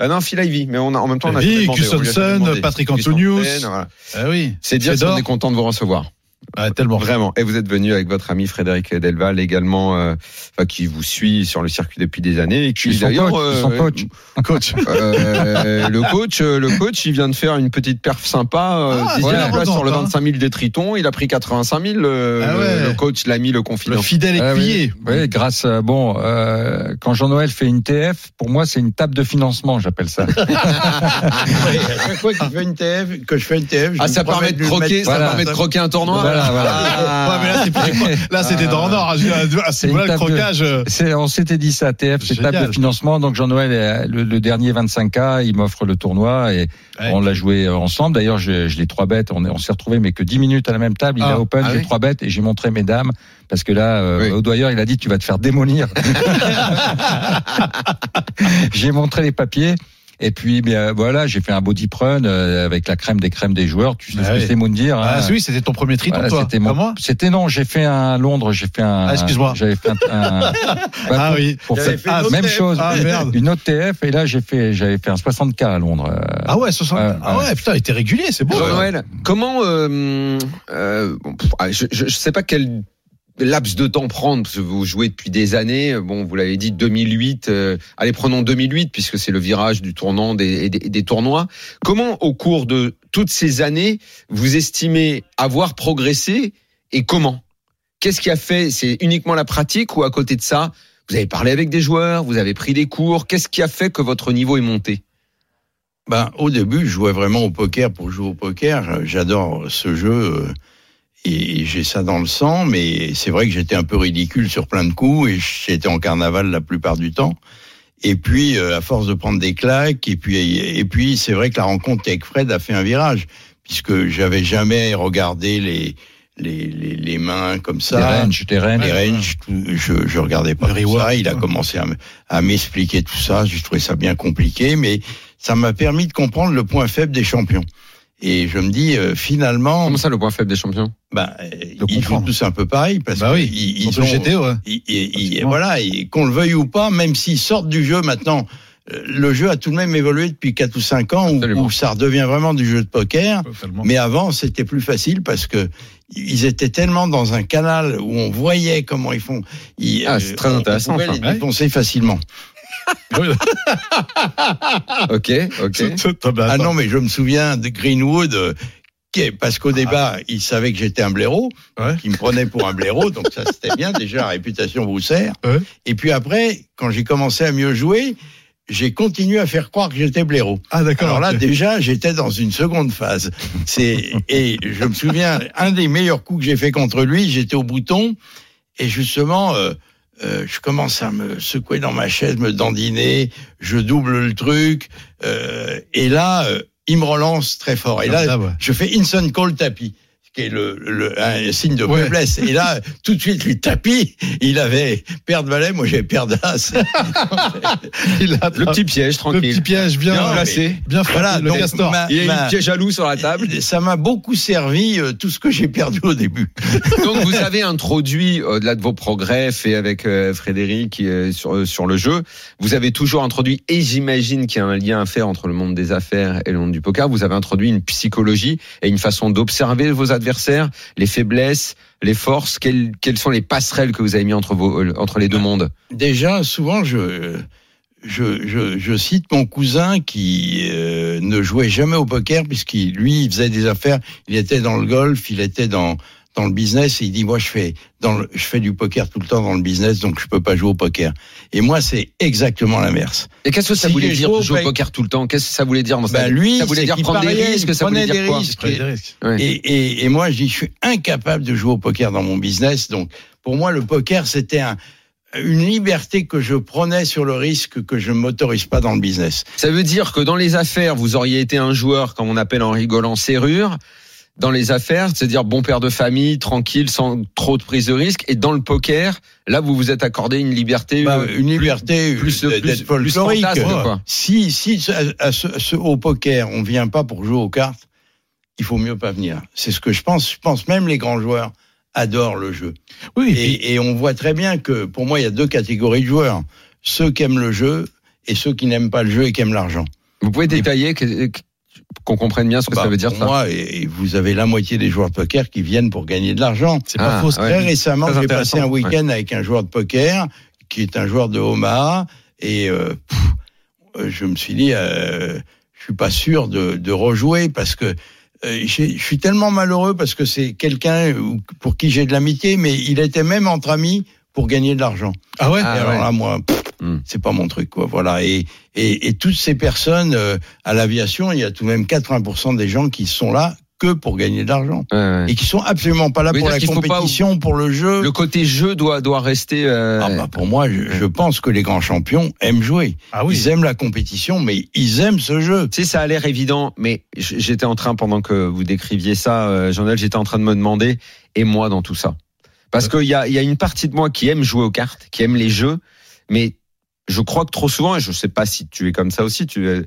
euh, non, Phil Ivy, mais on a, en même temps, on a a Gustafsson. Patrick Antonius. voilà. Ah oui. C'est dire si on est content de vous recevoir. Ah, tellement. Vraiment. Et vous êtes venu avec votre ami Frédéric Delval également, euh, enfin, qui vous suit sur le circuit depuis des années. Et qui d'ailleurs, coach, euh, coach. (laughs) Coach. euh, le coach, euh, le coach, il vient de faire une petite perf sympa, euh, Ah, dixième c'est place sur le important, 25 000 des Tritons. Il a pris 85 000. Le, Ah le- ouais. le coach l'a mis le Le confident. fidèle Ah oui. écuyer. Oui, grâce à, bon, euh, quand Jean-Noël fait une TF, pour moi, c'est une table de financement, j'appelle ça. (laughs) (laughs) Ouais, à chaque fois qu'il fait une TF, que je fais une TF, je Ah, ça permet de croquer, mettre- ça Voilà. permet de croquer un tournoi. Voilà, voilà. Ah. Ouais, mais là, c'est là, c'était dans l'or. C'est voilà le de- croquage. euh, on s'était dit ça, TF, c'est table de financement. Donc Jean-Noël, est- le, le dernier 25K, il m'offre le tournoi et Ouais. on l'a joué ensemble. D'ailleurs, je, je l'ai trois bêtes. On, on s'est retrouvés, mais que 10 minutes à la même table. Il Ah. a open, Ah j'ai oui. trois bêtes et j'ai montré mes dames parce que là, euh, Oui. au doyeur, il a dit tu vas te faire démolir. (laughs) (laughs) j'ai montré les papiers. Et puis bien, voilà, j'ai fait un body prun euh, avec la crème des crèmes des joueurs. Tu sais Ah ce que oui. c'est, Moundir Ah, hein. oui, c'était ton premier triton, Voilà, toi. c'était mon- C'était non, j'ai fait un Londres, j'ai fait un. Ah, excuse-moi. J'avais fait un. un- (laughs) bah, Ah pour- oui. Pour fait une autre même TF. chose. Ah, merde. Une autre TF et là j'ai fait, j'avais fait un 60K à Londres. euh, Ah ouais, 60. Ouais, Ah ouais. ouais, putain, il était régulier, c'est beau. Comment, euh, euh, bon, pff, ah, je, je, je sais pas quel laps de temps prendre parce que vous jouez depuis des années. Bon, vous l'avez dit 2008. euh, allez, prenons 2008 puisque c'est le virage du tournant des, des, des tournois. Comment, au cours de toutes ces années, vous estimez avoir progressé et comment? Qu'est-ce qui a fait C'est uniquement la pratique ou à côté de ça, vous avez parlé avec des joueurs, vous avez pris des cours. Qu'est-ce qui a fait que votre niveau est monté? Ben, au début, je jouais vraiment au poker pour jouer au poker. J'adore ce jeu euh, et j'ai ça dans le sang, mais c'est vrai que j'étais un peu ridicule sur plein de coups et j'étais en carnaval la plupart du temps. Et puis, euh, à force de prendre des claques, et puis, et puis, c'est vrai que la rencontre avec Fred a fait un virage, puisque j'avais jamais regardé les, les, les, les mains comme Les ça. ranges, les ranges. Les ranges, tout- je, je regardais pas tout ça. Il a commencé à, à m'expliquer tout ça. J'ai trouvé ça bien compliqué, mais ça m'a permis de comprendre le point faible des champions. Et je me dis, euh, finalement, Comment ça, le point faible des champions? bah, euh, ils jouent comprendre. tous un peu pareil parce Bah oui, qu'ils Ils ont, ouais. ils- ils- ils- Absolument. voilà, et qu'on le veuille ou pas, même s'ils sortent du jeu maintenant, euh, le jeu a tout de même évolué depuis 4 ou 5 ans où, ça redevient vraiment du jeu de poker. Mais avant, c'était plus facile parce que ils étaient tellement dans un canal où on voyait comment ils font. Ils, Ah, c'est très on- intéressant, On pouvait les facilement. Ok, ok. (laughs) Ah non, mais je me souviens de Greenwood. euh, qui- Parce qu'au départ, il savait que j'étais un blaireau, Ouais. qu'il me prenait pour un blaireau, donc ça c'était bien, (laughs) déjà la réputation vous sert. Ouais. Et puis après, quand j'ai commencé à mieux jouer, j'ai continué à faire croire que j'étais blaireau. Ah d'accord. Alors là, déjà, j'étais dans une seconde phase. C'est (laughs) et je me souviens, un des meilleurs coups que j'ai fait contre lui, j'étais au bouton et justement, euh, euh, je commence à me secouer dans ma chaise, me dandiner, je double le truc euh, et là, euh, il me relance très fort. Et là, ouais. je fais instant call tapis qui est le, le un signe de Ouais. faiblesse. Et là, (laughs) tout de suite, lui tapis. Il avait paire de valet, moi j'avais paire d'as. (laughs) Le petit piège, le tranquille. petit piège bien, Non, placé. bien frappé, Voilà, le donc, castor. ma- Il y a ma- une piège jaloux sur la table. Ça m'a beaucoup servi euh, tout ce que j'ai perdu au début. (laughs) Donc vous avez introduit, au-delà de vos progrès faits avec euh, Frédéric euh, sur, euh, sur le jeu, vous avez toujours introduit, et j'imagine qu'il y a un lien à faire entre le monde des affaires et le monde du poker, vous avez introduit une psychologie et une façon d'observer vos adversaires, les faiblesses, les forces, quelles, sont les passerelles que vous avez mis entre, euh, les deux mondes? Déjà, souvent, je, cite mon cousin qui euh, ne jouait jamais au poker puisqu'il lui faisait des affaires. Il était dans le golf, il était dans dans le business et il dit moi je fais dans le, je fais du poker tout le temps dans le business donc je peux pas jouer au poker. Et moi c'est exactement l'inverse. Et qu'est-ce que ça Si voulait dire jouer au poker tout le temps? Qu'est-ce que ça voulait dire Ben lui, Ça voulait dire prendre des risques? Ça voulait dire des quoi? risques. Ouais. Et, et, et moi, je dis, je suis incapable de jouer au poker dans mon business. Donc, pour moi, le poker, c'était un, une liberté que je prenais sur le risque que je ne m'autorise pas dans le business. Ça veut dire que dans les affaires, vous auriez été un joueur, comme on appelle en rigolant, serrure. Dans les affaires, c'est-à-dire bon père de famille, tranquille, sans trop de prise de risque. Et dans le poker, là, vous vous êtes accordé une liberté, Bah, euh, une liberté plus, plus, plus quoi. Si, si à, ce, à ce- au poker, on vient pas pour jouer aux cartes, il faut mieux pas venir. C'est ce que je pense. Je pense même les grands joueurs adorent le jeu. Oui, et puis- Et, et on voit très bien que pour moi, il y a deux catégories de joueurs. Ceux qui aiment le jeu et ceux qui n'aiment pas le jeu et qui aiment l'argent. Vous pouvez détailler que- qu'on comprenne bien ce que Bah, ça veut dire pour ça. moi, et, vous avez la moitié des joueurs de poker qui viennent pour gagner de l'argent. c'est pas Ah, faux. ouais. Très récemment, j'ai passé un week-end avec un joueur de poker qui est un joueur de Omaha et euh, pff, euh, je me suis dit, euh, je suis pas sûr de, de rejouer parce que euh, je suis tellement malheureux parce que c'est quelqu'un pour qui j'ai de l'amitié, mais il était même entre amis pour gagner de l'argent. Ah ouais? Ah alors ouais. là, moi, pff, Hmm. c'est pas mon truc, quoi. Voilà. Et, et, et toutes ces personnes euh, à l'aviation, il y a tout de même 80% des gens qui sont là que pour gagner de l'argent Ouais, ouais. et qui sont absolument pas là pour la pas- compétition, pour le jeu. Le côté jeu doit doit rester. euh, Ah bah, pour moi, je, je pense que les grands champions aiment jouer. Ah oui. Ils aiment la compétition, mais ils aiment ce jeu. Tu sais, ça a l'air évident, mais j'étais en train, pendant que vous décriviez ça, euh, Jean-Noël, j'étais en train de me demander, et moi dans tout ça Parce qu'il y a, il y a une partie de moi qui aime jouer aux cartes, qui aime les jeux, mais je crois que trop souvent, et je sais pas si tu es comme ça aussi, tu es,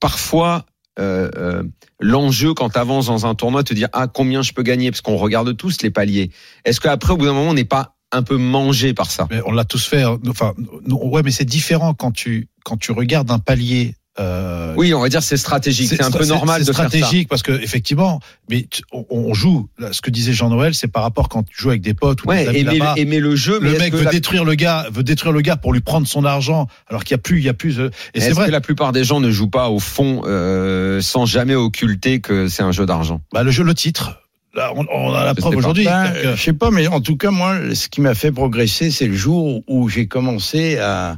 parfois, euh, euh, l'enjeu quand tu avances dans un tournoi, te dire, ah, combien je peux gagner, parce qu'on regarde tous les paliers. Est-ce qu'après, au bout d'un moment, on n'est pas un peu mangé par ça? Mais on l'a tous fait. hein. Enfin, ouais, mais c'est différent quand tu quand tu regardes un palier. Euh, Oui, on va dire c'est stratégique, c'est un peu normal c'est de faire ça. stratégique parce que effectivement, mais tu- on, on joue. là, ce que disait Jean-Noël, c'est par rapport quand tu joues avec des potes ou des Ouais, amis aimer, là-bas. aimer le jeu, mais Le mec veut la- détruire le gars, veut détruire le gars pour lui prendre son argent, alors qu'il y a plus, il y a plus. euh, Et c'est Est-ce vrai. que la plupart des gens ne jouent pas au fond euh, sans jamais occulter que c'est un jeu d'argent? Bah, le jeu, le titre. Là, on, on a la Je preuve sais pas. aujourd'hui. Ben, C'est-à-dire que- je sais pas, mais en tout cas, moi, ce qui m'a fait progresser, c'est le jour où j'ai commencé à,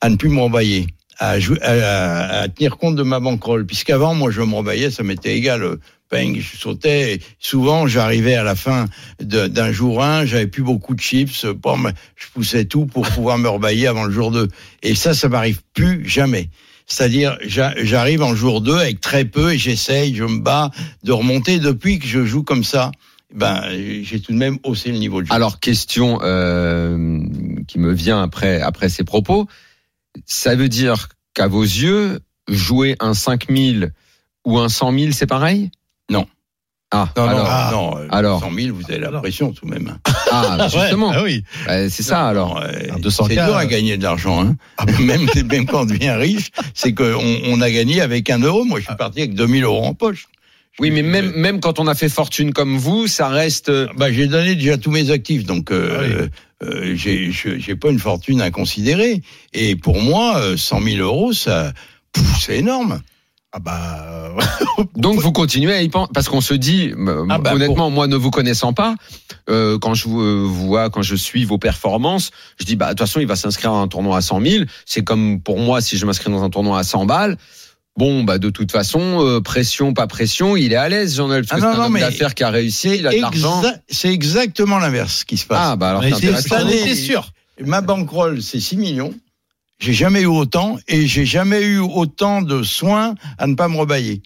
à ne plus m'embailler, à, jouer, à, à- tenir compte de ma bankroll. Puisqu'avant, moi, je m'embaillais, ça m'était égal. peng, je sautais. Et souvent, j'arrivais à la fin d'un jour 1, j'avais plus beaucoup de chips, pomme, je poussais tout pour (laughs) pouvoir me rebailler avant le jour 2. Et ça, ça m'arrive plus jamais. C'est-à-dire, j'a- j'arrive en jour 2 avec très peu et j'essaye, je me bats de remonter. Depuis que je joue comme ça, ben, j'ai tout de même haussé le niveau de jeu. Alors, question euh, qui me vient après, après ces propos. Ça veut dire qu'à vos yeux, jouer un 5000 ou un 100 000, c'est pareil? Non. Ah, non, alors, non, non, euh, alors. 100 000, vous avez la Alors. pression tout de même. ah, (laughs) justement, Ouais, ah oui. Euh, c'est ça alors. Euh, Un 200K, c'est dur euh. à gagner de l'argent. Hein. (laughs) même, même quand on devient riche, c'est qu'on on a gagné avec un euro. Moi, je suis parti avec 2000 euros en poche. Oui, mais même, même quand on a fait fortune comme vous, ça reste. euh, Bah, j'ai donné déjà tous mes actifs, donc euh, euh, j'ai j'ai pas une fortune inconsidérée. Et pour moi, euh, 100 000 euros, ça, c'est énorme. Ah bah. (laughs) Donc vous continuez à y penser parce qu'on se dit, euh, Ah bah, honnêtement, moi ne vous connaissant pas, euh, quand je vous euh, vois, quand je suis vos performances, je dis bah de toute façon il va s'inscrire à un tournoi à 100 000. C'est comme pour moi si je m'inscris dans un tournoi à 100 balles. Bon bah de toute façon, euh, pression pas pression, il est à l'aise Jean-Noël parce Ah que non, c'est un homme d'affaires qui a réussi, il a de l'argent. C'est exactement l'inverse qui se passe. Ah bah alors Mais c'est sûr. Ma bankroll, c'est 6 millions. J'ai jamais eu autant et j'ai jamais eu autant de soins à ne pas me rebailler.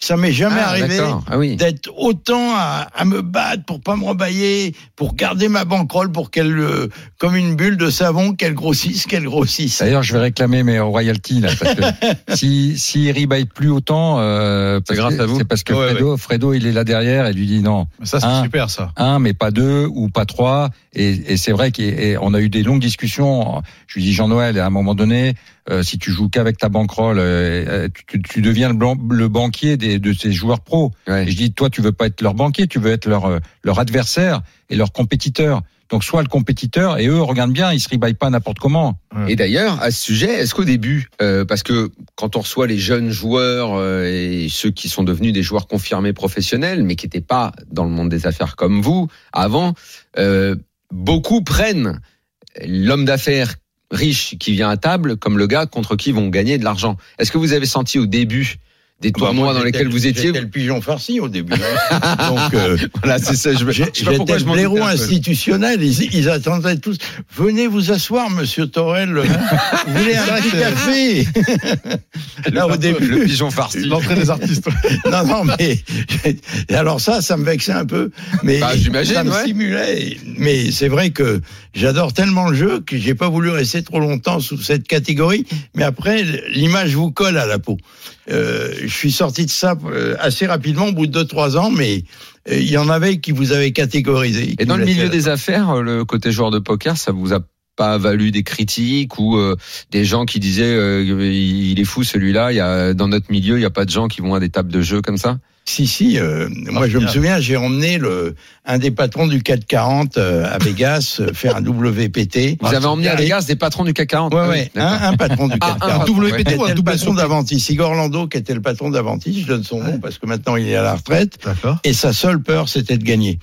Ça m'est jamais Ah, arrivé. Ah oui. d'être autant à, à me battre pour pas me rebailler, pour garder ma bankroll, pour qu'elle, euh, comme une bulle de savon, qu'elle grossisse, qu'elle grossisse. D'ailleurs, je vais réclamer mes royalties là, parce que (laughs) si si rebaille plus autant, euh, parce grâce que- à vous. C'est parce que Ouais, Fredo, Fredo, il est là derrière et lui dit non, Ça, c'est Un. super, ça. un mais pas deux ou pas trois. Et, et c'est vrai qu'on a eu des longues discussions. Je lui dis Jean-Noël, à un moment donné, euh, si tu joues qu'avec ta bankroll, euh, tu, tu deviens le, blanc- le banquier des, de ces joueurs pros. Ouais. Et je dis, toi, tu veux pas être leur banquier, tu veux être leur, euh, leur adversaire et leur compétiteur. Donc, soit le compétiteur, et eux, regarde bien, ils se rebaillent pas n'importe comment. Et d'ailleurs, à ce sujet, est-ce qu'au début, euh, parce que quand on reçoit les jeunes joueurs euh, et ceux qui sont devenus des joueurs confirmés professionnels, mais qui n'étaient pas dans le monde des affaires comme vous avant, euh, beaucoup prennent l'homme d'affaires riche qui vient à table comme le gars contre qui vont gagner de l'argent. Est-ce que vous avez senti au début des Bah, tournois dans lesquels vous étiez J'étais le pigeon farci au début. hein. (laughs) Donc, euh, Voilà, c'est ça. Je, je J'ai- sais pas pourquoi je m'en blaireau institutionnel. Ils, ils attendaient tous. Venez vous asseoir, monsieur Torel. Vous voulez un petit café (laughs) Là, au début. le pigeon farci. L'entrée des artistes. (laughs) Non, non, mais. Alors, ça, ça me vexait un peu. Mais Bah, j'imagine, ça me ouais. stimulait. Mais c'est vrai que j'adore tellement le jeu que j'ai pas voulu rester trop longtemps sous cette catégorie. Mais après, l'image vous colle à la peau. Euh, je suis sorti de ça euh, assez rapidement, au bout de 2-3 ans, mais euh, il y en avait qui vous avaient catégorisé. Et dans le milieu des affaires, le côté joueur de poker, ça vous a pas valu des critiques ou euh, des gens qui disaient euh, il est fou celui-là. Il y a dans notre milieu, il y a pas de gens qui vont à des tables de jeu comme ça? Si, si. euh, moi, je me souviens, j'ai emmené le, un des patrons du 440 euh, à Vegas euh, faire un WPT. Vous avez emmené à Vegas des patrons du CAC 40. Ouais, Ah oui, ouais, un, un patron du Ah, 440. un WPT ou un double patron d'Avantis. Igor Lando, qui était le patron d'Avantis, je donne son nom parce que maintenant il est à la retraite. D'accord. Et sa seule peur, c'était de gagner.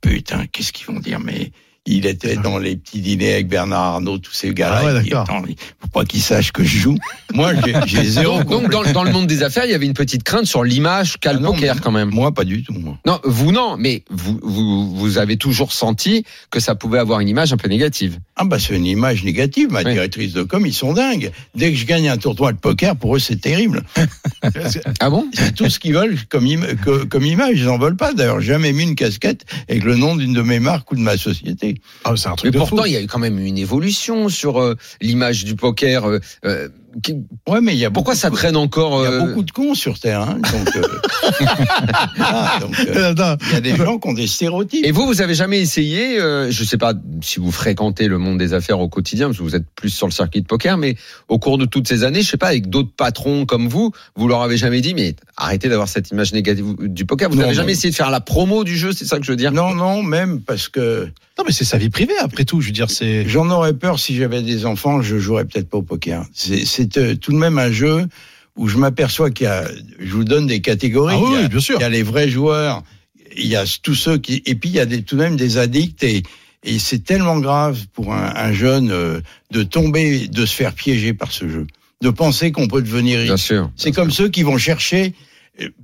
Putain, qu'est-ce qu'ils vont dire Mais il était dans les petits dîners avec Bernard Arnault, tous ces gars-là. Ah ouais, Il faut pas qu'ils sachent que je joue. Moi, j'ai- zéro. Donc, dans, dans le monde des affaires, il y avait une petite crainte sur l'image qu'a Ah le non, poker quand même. Moi, pas du tout. Moi. Non, vous non, mais vous, vous vous avez toujours senti que ça pouvait avoir une image un peu négative. Ah bah c'est une image négative. Ma Oui. directrice de com, ils sont dingues. Dès que je gagne un tournoi de poker, pour eux c'est terrible. (laughs) Ah bon? C'est tout ce qu'ils veulent comme, im- que- comme image. Ils n'en veulent pas. D'ailleurs, jamais mis une casquette avec le nom d'une de mes marques ou de ma société. Ah, c'est un Mais truc de pourtant, il y a eu quand même une évolution sur euh, l'image du poker. Qui- Ouais, mais il y a pourquoi ça traîne encore Il y a euh, beaucoup de cons sur Terre, hein, donc, euh, (laughs) ah, donc, euh, il y a des gens qui ont des stéréotypes. Et vous, vous avez jamais essayé, euh, je sais pas si vous fréquentez le monde des affaires au quotidien, parce que vous êtes plus sur le circuit de poker, mais au cours de toutes ces années, je sais pas, avec d'autres patrons comme vous, vous leur avez jamais dit, mais arrêtez d'avoir cette image négative du poker. Vous n'avez non. jamais essayé de faire la promo du jeu, c'est ça que je veux dire? Non, non, même parce que Non, mais c'est sa vie privée, après tout. Je veux dire, c'est. j'en aurais peur si j'avais des enfants, je jouerais peut-être pas au poker. C'est c'est, euh, tout de même un jeu où je m'aperçois qu'il y a, je vous donne des catégories. Ah oui, il, y a, bien sûr. il y a les vrais joueurs, il y a tous ceux qui, et puis il y a des, tout de même des addicts et, et c'est tellement grave pour un, un jeune euh, de tomber, de se faire piéger par ce jeu, de penser qu'on peut devenir riche. Bien sûr. C'est comme ceux qui vont chercher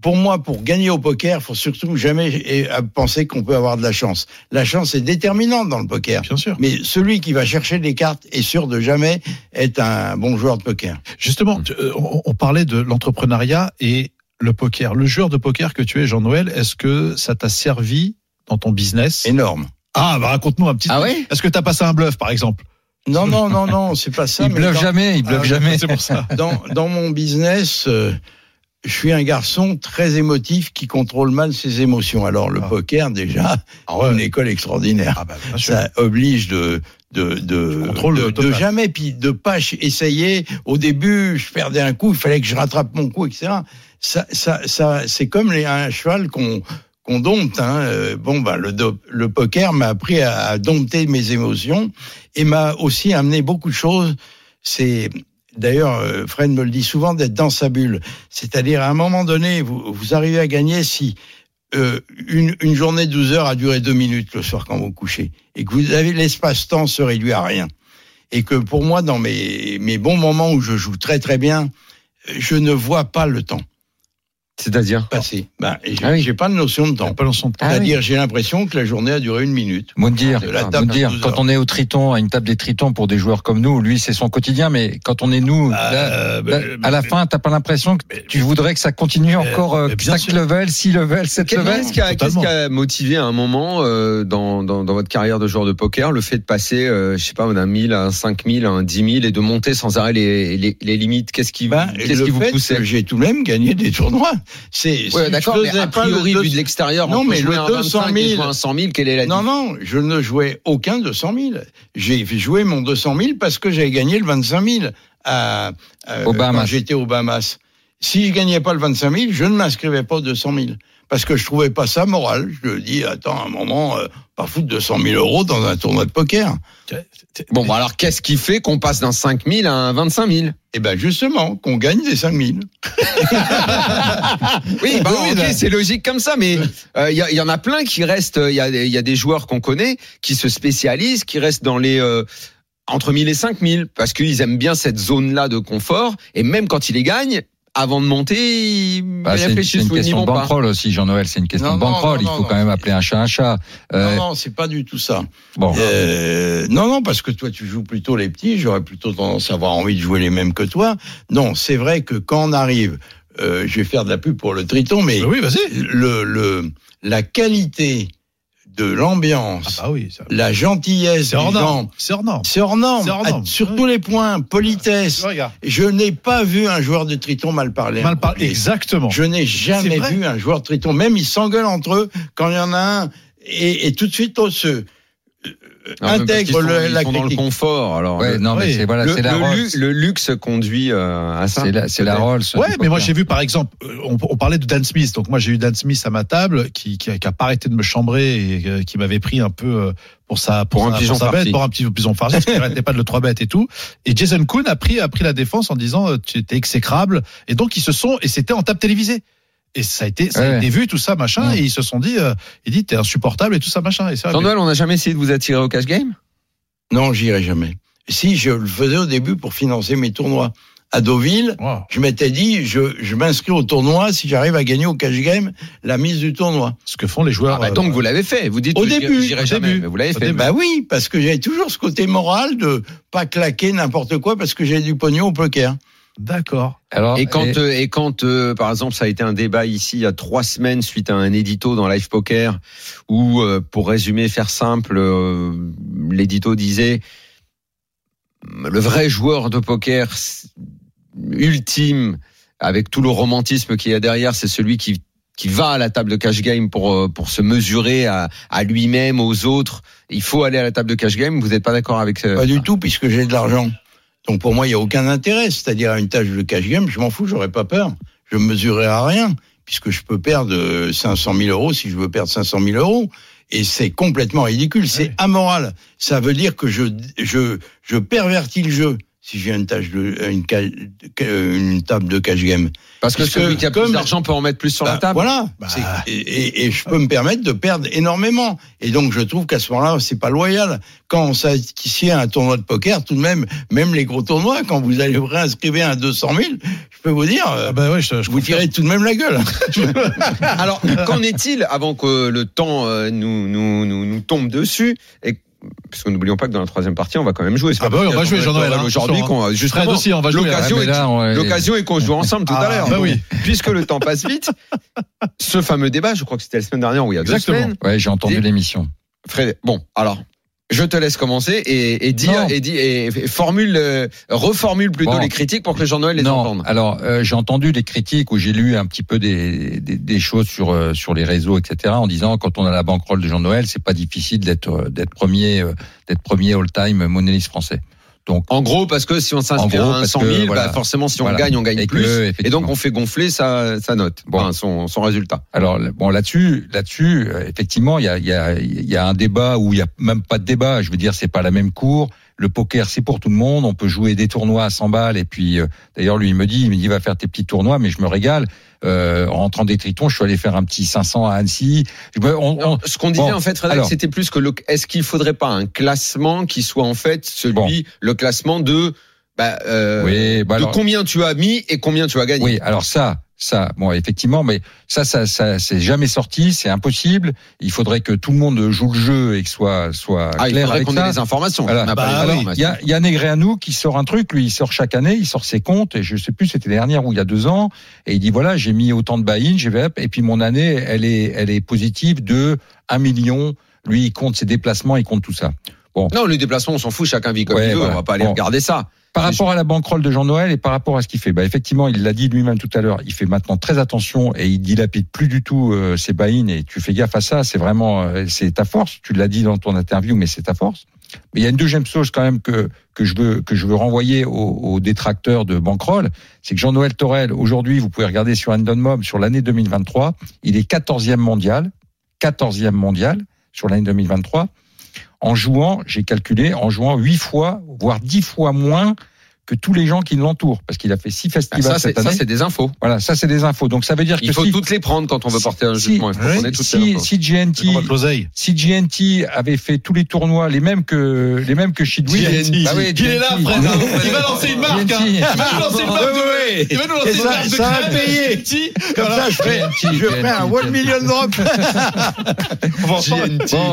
pour moi, pour gagner au poker, faut surtout jamais penser qu'on peut avoir de la chance. La chance est déterminante dans le poker. Bien sûr. Mais celui qui va chercher des cartes est sûr de jamais être un bon joueur de poker. Justement, euh, on, parlait de l'entrepreneuriat et le poker. Le joueur de poker que tu es, Jean-Noël, est-ce que ça t'a servi dans ton business? Énorme. Ah, bah raconte-nous un petit Ah ouais? Est-ce que t'as passé un bluff, par exemple? Non, non, non, non, c'est pas ça. Il mais bluffe dans- jamais, il bluffe Ah, jamais. C'est pour ça. (laughs) dans, dans mon business, euh, je suis un garçon très émotif qui contrôle mal ses émotions. Alors le Ah. poker, déjà, Ah ouais. une école extraordinaire. Ah bah. Ça oblige de de de, de, jamais puis de pas essayer. Au début, je perdais un coup, il fallait que je rattrape mon coup, etc. Ça, ça, ça, c'est comme les, un cheval qu'on qu'on dompte. Hein. Euh, Bon, bah, le, le poker m'a appris à, à dompter mes émotions et m'a aussi amené beaucoup de choses. C'est d'ailleurs, euh, Fred me le dit souvent, d'être dans sa bulle. C'est-à-dire, à un moment donné, vous, arrivez à gagner si euh, une, journée de 12 heures a duré deux minutes le soir quand vous couchez et que vous avez l'espace-temps se réduit à rien. Et que pour moi, dans mes, mes bons moments où je joue très très bien, je ne vois pas le temps C'est-à-dire. Ben, et j'ai Ah oui. j'ai pas de notion de temps. pas le son de temps. Ah C'est-à-dire, j'ai l'impression que la journée a duré une minute. Mondir, De la table Mondir, à 12 quand on est au Triton, à une table des Tritons pour des joueurs comme nous, lui c'est son quotidien, mais quand on est nous, là, Euh, là, mais- à la fin, t'as pas l'impression que tu voudrais que ça continue encore euh, mais bien 5 sûr. levels, 6 levels, 7 Qu'est-ce levels qu'est-ce qui, a- motivé à un moment euh, dans, dans, dans votre carrière de joueur de poker le fait de passer, euh, je sais pas, d'un 1000 à un 5000 à un 10 000 et de monter sans arrêt les, les, les limites? Qu'est-ce qui, qu'est-ce qui vous fait poussait? que j'ai tout de même gagné des tournois. C'est Ouais, d'accord, mais a le priori, vu de l'extérieur, Non, mais le un 200 25 et 000, jouer un 100 000, quelle est la Non, non, je ne jouais aucun 200 000. J'ai joué mon 200 000 parce que j'avais gagné le 25 000 à, Bahamas. quand j'étais aux Bahamas. Si je gagnais pas le 25 000, je ne m'inscrivais pas aux 200 000. Parce que je trouvais pas ça moral. Je me dis, attends, un moment, euh, pas foutre 200 000 euros dans un tournoi de poker. Bon, bah alors qu'est-ce qui fait qu'on passe d'un 5 000 à un 25 000 Eh ben, justement, qu'on gagne des 5 000. (laughs) Oui, bah, Oui, c'est logique comme ça, mais euh, il y, a- il y en a plein qui restent. Il y a, des- il y a des joueurs qu'on connaît qui se spécialisent, qui restent dans les euh, entre 1000 et 5000 parce qu'ils aiment bien cette zone-là de confort. Et même quand ils les gagnent, avant de monter, ils Bah, c'est une, c'est question bankroll aussi, Jean-Noël, c'est une question de bankroll. Il faut non. quand même appeler un chat un chat. Euh, Non, non, c'est pas du tout ça. Bon, Euh, non, non, parce que toi, tu joues plutôt les petits. J'aurais plutôt tendance à avoir envie de jouer les mêmes que toi. Non, c'est vrai que quand on arrive, euh, je vais faire de la pub pour le Triton, mais oui, vas-y. le, le, la qualité de Ah l'ambiance, bah oui. ça- la gentillesse C'est hors norme. C'est Sur tous les points, politesse. Regarde. Je n'ai pas vu un joueur de Triton mal parler. Mal. Exactement. Je n'ai jamais vu un joueur de Triton. Même ils s'engueulent entre eux quand il y en a un et, et tout de suite on euh, intègre le- la sont dans le confort. Alors, ouais, le, non, mais c'est voilà, c'est la le Rolls. lu- le luxe conduit euh, à ça. C'est la, Rolls. Ouais, mais moi j'ai vu par exemple, euh, on, on parlait de Dan Smith. Donc moi j'ai eu Dan Smith à ma table qui qui, a- qui a pas arrêté de me chambrer et euh, qui m'avait pris un peu euh, pour sa pour, Pour un sa, pigeon sa bête, farci. pour un petit pigeon farci, parce qu'il (laughs) arrêtait pas de le trois bêtes et tout. Et Jason Kuhn a pris a pris la défense en disant tu étais exécrable et donc ils se sont et c'était en table télévisée. Et ça a été, ça a Ouais. été vu, tout ça, machin, Ouais. et ils se sont dit, euh, il dit, t'es insupportable et tout ça, machin. Et ça, Jean-Noël, on n'a jamais essayé de vous attirer au cash game? Non, j'irai jamais. Si je le faisais au début pour financer mes tournois à Deauville, Wow. je m'étais dit je, je m'inscris au tournoi si j'arrive à gagner au cash game la mise du tournoi. ce que font les joueurs. ah bah, euh, Donc vous l'avez fait. Vous dites Au début, j'irai jamais. début. mais vous l'avez fait. Bah oui, parce que j'avais toujours ce côté moral de pas claquer n'importe quoi parce que j'ai du pognon au poker. D'accord. Alors, Et quand, et- euh, et quand euh, par exemple, ça a été un débat ici il y a trois semaines suite à un édito dans Live Poker, où, euh, pour résumer, faire simple, euh, l'édito disait le vrai joueur de poker ultime, avec tout le romantisme qu'il y a derrière, c'est celui qui qui va à la table de cash game pour euh, pour se mesurer à, à lui-même, aux autres. Il faut aller à la table de cash game. Vous n'êtes pas d'accord avec euh, Pas du tout puisque j'ai de l'argent. Donc pour moi, il y a aucun intérêt. C'est-à-dire à une tâche de cash game, je m'en fous, j'aurais pas peur. Je me mesurerai à rien puisque je peux perdre euh, 500 000 euros si je veux perdre 500 000 euros. Et c'est complètement ridicule, c'est Ouais. amoral. Ça veut dire que je, je, je pervertis le jeu. Si j'ai une tâche de une, ca- une table de cash game. Parce que celui qui a plus comme- d'argent peut en mettre plus sur la Bah, table. Voilà. Bah. Et, et- et je peux me permettre de perdre énormément. Et donc, je trouve qu'à ce moment-là, c'est pas loyal. Quand on s'initié à un tournoi de poker, tout de même, même les gros tournois, quand vous allez vous réinscrire à 200 000, je peux vous dire, euh, Ah bah ouais, je, je vous confirme. tirez tout de même la gueule. (laughs) Alors, qu'en est-il avant que le temps euh, nous, nous, nous, nous tombe dessus et parce que n'oublions pas que dans la troisième partie, on va quand même jouer. Ah bah oui, on va jouer, Jean-Noël, hein, aujourd'hui qu'on Fred justement. aussi, on va jouer. L'occasion Ah, mais est, l'occasion est qu'on joue (laughs) ensemble tout à Ah, l'heure. bah oui. Puisque le temps passe vite, ce fameux débat, je crois que c'était la semaine dernière ou il y a Exactement. deux semaines. Ouais, j'ai entendu l'émission. Fred, bon, alors. Je te laisse commencer et, et dire et, et formule, euh, reformule plutôt Bon. les critiques pour que Jean-Noël les non, entende. alors euh, j'ai entendu des critiques où j'ai lu un petit peu des, des, des choses sur euh, sur les réseaux, etc. En disant quand on a la banquerolle de Jean Noël, c'est pas difficile d'être euh, d'être premier euh, d'être premier all-time monnaie français. Donc En gros, parce que si on s'inspire à un parce 100 que, 000, voilà. bah forcément, si on Voilà. gagne, on gagne Et que, plus. et donc, on fait gonfler sa, sa note, Bon. enfin, son, son résultat. Alors bon là-dessus, là-dessus, euh, effectivement, il y a, y, a, il y a un débat où il y a même pas de débat. Je veux dire, c'est pas la même cour. Le poker, c'est pour tout le monde. On peut jouer des tournois à 100 balles. Et puis, euh, d'ailleurs, lui, il me dit, il me dit, va faire tes petits tournois, mais je me régale. Euh, en rentrant des tritons, je suis allé faire un petit 500 à Annecy. Je me- on- on- Alors, ce qu'on disait bon, en fait, c'était plus que le, est-ce qu'il faudrait pas un classement qui soit en fait celui, Bon. le classement de, bah, euh, oui, bah de combien tu as mis et combien tu as gagné. Oui, alors ça, ça, bon, effectivement, mais ça, ça, ça, c'est jamais sorti, c'est impossible. Il faudrait que tout le monde joue le jeu et que soit, soit Ah, il clair faudrait avec qu'on ait des informations. Bah oui. Il y a, il y a Negreanu qui sort un truc, lui, il sort chaque année, il sort ses comptes, et je sais plus, c'était l'année dernière ou il y a deux ans, et il dit voilà, j'ai mis autant de buy-in, j'ai et puis mon année, elle est, elle est positive de 1 million. Lui, il compte ses déplacements, il compte tout ça. Non, les déplacements, on s'en fout, chacun vit comme Ouais, il veut. voilà. On va pas aller Bon. regarder ça. Par rapport à la banquerolle de Jean-Noël et par rapport à ce qu'il fait, bah effectivement, il l'a dit lui-même tout à l'heure, il fait maintenant très attention et il dilapide plus du tout euh, ses buy-in et tu fais gaffe à ça, c'est vraiment euh, c'est ta force, tu l'as dit dans ton interview mais c'est ta force. Mais il y a une deuxième chose quand même que que je veux que je veux renvoyer aux, aux détracteurs de banquerolle, c'est que Jean-Noël Torel aujourd'hui, vous pouvez regarder sur Endon Mob sur l'année 2023, il est 14e mondial, 14e mondial sur l'année 2023 en jouant, j'ai calculé, en jouant huit fois, voire dix fois moins que tous les gens qui l'entourent, parce qu'il a fait six Ah, festivals ça, c'est, cette ça, année. c'est des infos. Voilà, ça c'est des infos. Donc ça veut dire Il que faut si, toutes les prendre quand on veut si- porter un jugement. Si, si GNT, si GNT avait fait tous les tournois les mêmes que les mêmes que GNT. bah oui, Il est là. Fred. hein. Il va lancer une marque. hein. Il va nous lancer une marque de. Il va nous lancer une ça- marque de ça a crème. payé. GNT. Comme ça, je ferai, GNT, je ferai un one million drop. Bon,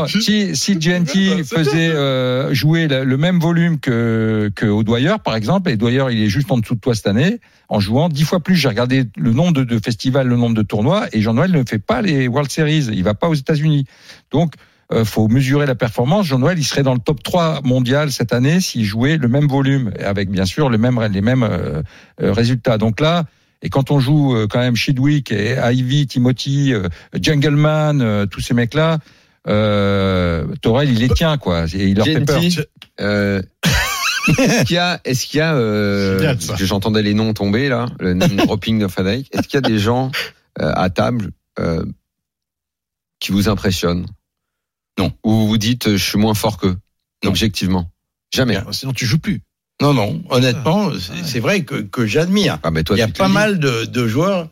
si, si GNT faisait euh, jouer le, le même volume que, que O'Dwyer, par exemple, et Dwyer, il est juste en dessous de toi cette année, en jouant dix fois plus. J'ai regardé le nombre de, de festivals, le nombre de tournois, et Jean-Noël ne fait pas les World Series. Il va pas aux États-Unis. Donc, euh, faut mesurer la performance. Jean-Noël, il serait dans le top 3 mondial cette année s'il jouait le même volume, avec bien sûr le même, les mêmes euh, euh, résultats. Donc là, et quand on joue euh, quand même Shidwick et Ivy, Timothy, Jungleman, tous ces mecs-là, euh, Torel, il les tient, quoi. Et il leur fait peur. Euh, est-ce qu'il y a, est-ce qu'il y a, euh, Génial, ça. parce que j'entendais les noms tomber là, le name (laughs) dropping de Frédéric. Est-ce qu'il y a des gens euh, à table euh, qui vous impressionnent? Non. Ou vous vous dites, je suis moins fort qu'eux, Non. objectivement? Jamais. Sinon, tu joues plus. Non, non, honnêtement, c'est- c'est vrai que, que j'admire. Ah, mais toi, Il y a tu te pas le dis. mal de, de joueurs.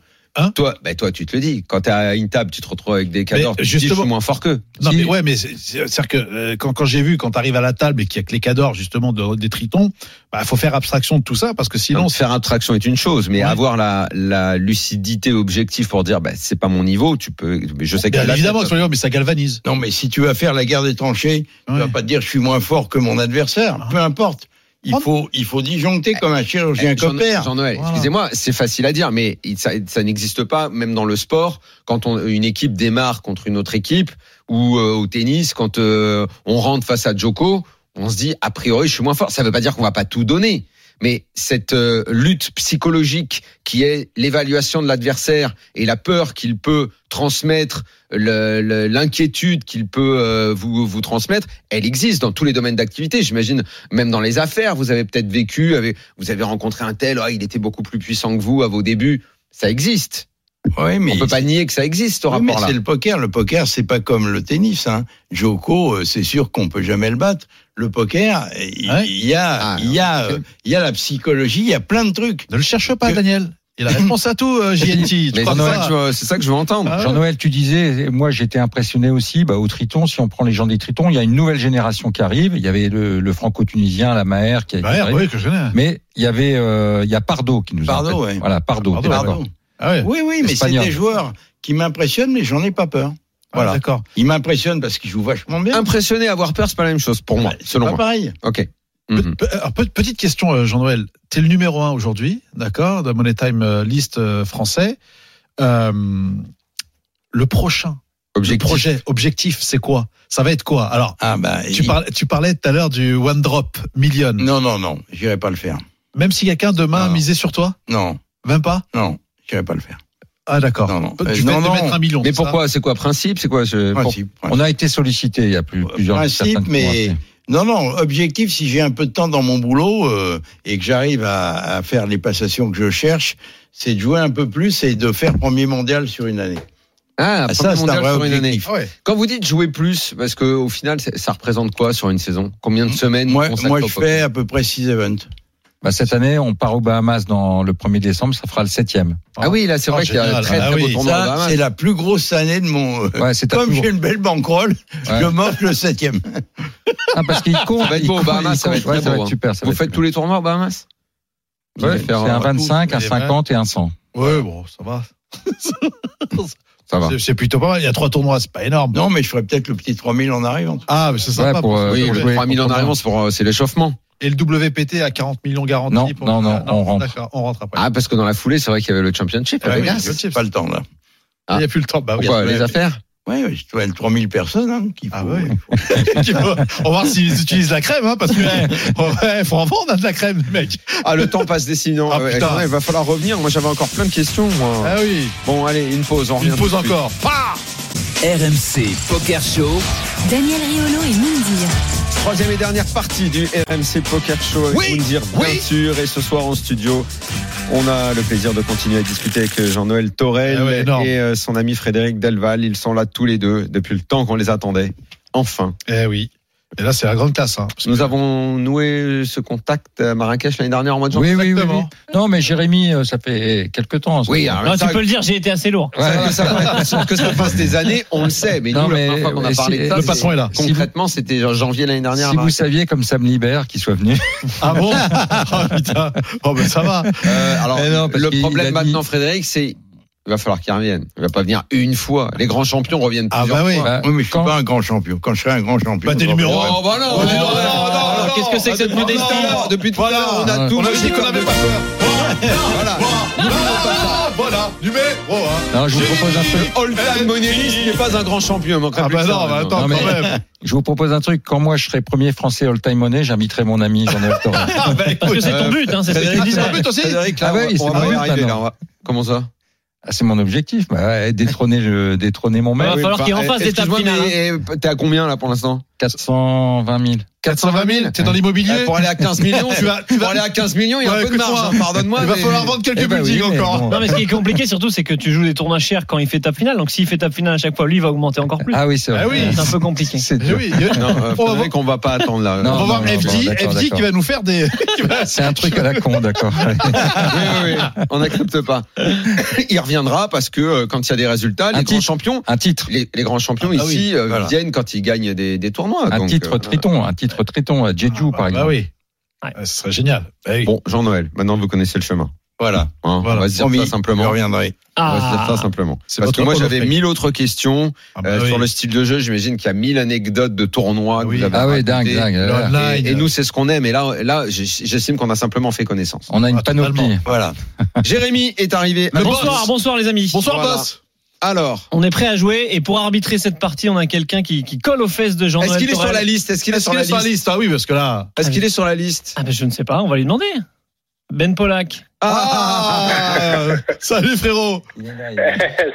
Toi, bah, toi, tu te le dis. Quand t'es à une table, tu te retrouves avec des cadors, tu te dis, je justement- suis moins fort qu'eux. Non, Si- mais ouais, mais c'est- c'est- c'est-à-dire que euh, quand, quand j'ai vu, quand tu arrives à la table et qu'il y a que les cadors, justement, de, des tritons, bah, faut faire abstraction de tout ça parce que sinon, Donc, faire abstraction est une chose, mais Ouais. avoir la, la lucidité objective pour dire, bah, c'est pas mon niveau, tu peux, mais je sais que Bien évidemment, tête, mais ça galvanise. Non, mais si tu vas faire la guerre des tranchées, tu Ouais. vas pas te dire je suis moins fort que mon adversaire. Non. Peu importe. Il faut, il faut disjoncter comme un chirurgien Eh, Jean- copère. Voilà. excusez-moi, c'est facile à dire, mais ça, ça n'existe pas, même dans le sport, quand on, une équipe démarre contre une autre équipe, ou euh, au tennis, quand euh, on rentre face à Joko, on se dit, a priori, je suis moins fort. Ça veut pas dire qu'on va pas tout donner. Mais cette euh, lutte psychologique qui est l'évaluation de l'adversaire et la peur qu'il peut transmettre, l'inquiétude qu'il peut euh, vous, vous transmettre, elle existe dans tous les domaines d'activité. J'imagine même dans les affaires, vous avez peut-être vécu, vous avez rencontré un tel, ah, il était beaucoup plus puissant que vous à vos débuts. Ça existe. Oui, mais On peut pas nier que ça existe, ce Oui, rapport-là. c'est le poker. Le poker, c'est pas comme le tennis. Hein. Joko, euh, c'est sûr qu'on peut jamais le battre. Le poker, il Ouais. y a, Ah, il y a, euh, il y a la psychologie, il y a plein de trucs. Ne le cherche pas, Que- Daniel. Il a réponse à tout, euh, JNT. (laughs) C'est ça que je veux- entendre. Ah. Jean-Noël, tu disais, moi j'étais impressionné aussi bah, au Triton. Si on prend les gens des Tritons, il y a une nouvelle génération qui arrive. Il y avait le, le franco-tunisien, la Maher qui, a- Bah, oui, que je. Mais il y avait, euh, il y a Pardo qui nous a Pardo, ouais. Voilà, Pardo. Pardo. Pardon. Ah ouais. Oui, oui, mais c'est des joueurs qui m'impressionnent, mais j'en ai pas peur. Ah, Voilà. D'accord. Ils m'impressionnent parce qu'ils jouent vachement bien. Impressionné, avoir peur, c'est pas la même chose pour moi, C'est selon pas moi. pareil. Ok. Mhm. pe- alors, pe- petite question, euh, Jean-Noël. T'es le numéro un aujourd'hui, d'accord, de Money Time euh, List euh, français. Euh, le prochain, le Objectif. projet, objectif, c'est quoi? Ça va être quoi? Alors, Ah bah, tu il- parlais, tu parlais tout à l'heure du One Drop Million. Non, non, non, j'irai pas le faire. Même si quelqu'un demain Non. misait sur toi, Non, même pas? Non, j'irai pas le faire. Ah d'accord. Non, non. Tu Euh, non, non. mettre un million. Mais pourquoi C'est quoi principe C'est quoi je- pour- Principe, On a été sollicité. Il y a plus, plusieurs Principe, mais non, non. Objectif, si j'ai un peu de temps dans mon boulot euh, et que j'arrive à, à faire les passations que je cherche, c'est de jouer un peu plus et de faire premier mondial sur une année. Ah, Ah, ça, c'est un vrai sur une année. ouais. Quand vous dites jouer plus, parce que au final, ça représente quoi sur une saison? Combien de semaines Moi, moi, je fais à peu près 6 events. Bah, cette année, on part aux Bahamas dans le 1er décembre. Ça fera le septième. Ah oui, là, c'est Oh, vrai qu'il y a un génial. très Ah très beau oui, tournoi Ça, c'est la plus grosse année de mon. euh, Ouais, c'est Comme j'ai une belle bankroll, Ouais. je m'offre le septième. Ah, parce qu'il compte. Ça va être il beau aux Bahamas, ça va être Ouais, très ça va être hein. super. ça va Vous être faites tous les tournois aux Bahamas? Ouais, c'est faire, un euh, 25, un Et ben- 50 et un 100. Ouais, bon, ça va. (laughs) Ça va. C'est- C'est plutôt pas mal. Il y a trois tournois, c'est pas énorme. Non, mais je ferai peut-être le petit 3000 en arrivant. Ah, mais c'est Ouais, sympa. pour, euh, Oui, pour le jouer 3000 en arrivance, pour, euh, c'est l'échauffement. Et le WPT à 40 millions garantis Non, pour... non, non, Ah, on rentre. On rentre après. Ah, parce que dans la foulée, c'est vrai qu'il y avait le championship. Ah oui, J'ai pas le temps là. Il n'y a plus le temps. Bah, oui, Pourquoi il y a- Les affaires Ouais, ouais, je dois être 3000 personnes. Hein, qu'il Ah faut- ouais. (laughs) il faut- on va voir s'ils utilisent la crème, hein, parce que eh, ouais, faut en vendre hein, de la crème, mec. Ah, le temps passe décidément. (laughs) Ah, Ouais, putain. il va falloir revenir. Moi, j'avais encore plein de questions. moi. Ah oui. Bon, allez, une pause. On revient Une pause encore. Ah RMC Poker Show. Daniel Riolo et Mindir. Troisième et dernière partie du RMC Poker Show avec Oui, Moundir, bien oui. sûr. Et ce soir en studio, on a le plaisir de continuer à discuter avec Jean-Noël Torel Ah ouais, et euh, son ami Frédéric Delval. Ils sont là tous les deux depuis le temps qu'on les attendait. Enfin, Eh oui. Et là, c'est la grande classe. Hein, nous que- avons noué ce contact à Marrakech l'année dernière en mois de janvier. Oui, oui, oui, oui. Exactement. Non, mais Jérémy, euh, ça fait quelques temps. ça. Oui, alors, Non, ça- tu peux le dire, j'ai été assez lourd. ça- (laughs) que, ça, que ça fasse des années, on le sait. Mais Non, nous, mais- la première fois qu'on a parlé si- de ça, le patron est là. Concrètement, c'était en janvier l'année dernière. Si vous Marrakech. saviez comme ça me libère qu'il soit venu. (laughs) Ah bon (laughs) Oh putain. Oh ben ça va. Euh, alors, non, le problème dit- maintenant, Frédéric, c'est il va falloir qu'il revienne. Il va pas venir une fois. Les grands champions reviennent Ah plusieurs bah oui. fois. Bah, Oui, mais je suis quand- pas un grand champion. Quand je serai un grand champion. Bah, t'es numéro reviendrai. Oh, bah non, Oh, non, non, non, non, non, non, non, qu'est-ce que c'est que cette modestie Depuis tout à l'heure, on a Ah, tout On dit dit qu'on avait des pas peur. Voilà. Voilà, numéro un. Non, je vous propose un truc. All-time moneyalist n'est pas un grand champion. Ah bah non, bah attends quand même. Je vous propose un truc. Quand moi je serai premier français all-time money, j'inviterai mon ami Jean-Noël Torel. (laughs) Ah bah Parce que c'est ton but, hein, c'est ce que tu Frédéric, disais. c'est un but aussi. Ah oui, on c'est va mon but, Comment ça? Ah, c'est mon objectif. Bah, ouais, détrôner, le, détrôner mon Il va falloir qu'il en fasse l'étape Excuse-moi, finale. mais eh, t'es à combien là pour l'instant? 420 000. 420 000, t'es dans l'immobilier Eh, Pour aller à 15 millions, (laughs) Tu vas- tu pour aller à 15 millions, il y a Ouais, un peu de marge. hein, Pardonne-moi. Il va mais- falloir vendre quelques Eh ben oui, buildings mais encore. bon. Non, mais ce qui est compliqué surtout, c'est que tu joues des tournois chers quand il fait table finale. Donc s'il fait table finale à chaque fois, lui, il va augmenter encore plus. Ah oui, c'est vrai. Ah oui. C'est un peu compliqué. C'est Eh oui, Non, euh, on va Frédéric, on va pas attendre là. Non, on va voir non, FD, bon, d'accord, FD qui va nous faire des. (laughs) C'est un truc à la con, d'accord. (laughs) Oui, oui, oui. On n'accepte pas. Il reviendra parce que euh, quand il y a des résultats, les grands champions, Un titre. les, grands champions Ah, bah ici euh, viennent quand ils gagnent des, des Un donc, titre euh, Triton. Un titre Triton à Jeju, par Bah exemple. oui. Ouais. Ouais, Ce serait génial. Bah oui. Bon, Jean-Noël, maintenant vous connaissez le chemin. Voilà. Hein, Voilà. On va se dire Promis, ça simplement. Je reviendrai. On va se dire ça Ah, simplement. C'est Parce que moi j'avais mille autres questions Ah bah euh, oui. sur le style de jeu. J'imagine qu'il y a mille anecdotes de tournois que Oui. vous avez Ah oui, dingue, dingue. Et, et nous c'est ce qu'on aime. Et là, là, j'estime qu'on a simplement fait connaissance. On a une Ah, totalement. panoplie. Voilà. (laughs) Jérémy est arrivé. Le bonsoir, bonsoir les amis. Bonsoir, Voilà. boss. Alors, On est prêt à jouer et pour arbitrer cette partie, on a quelqu'un qui, qui colle aux fesses de est-ce Jean-Noël qu'il est sur la liste? Est-ce qu'il est Est-ce sur la est sur la liste? Ah oui, parce que là. Est-ce qu'il est sur la liste? Ah ben je ne sais pas, on va lui demander. Ben Polak. Ah (laughs) Salut frérot (laughs)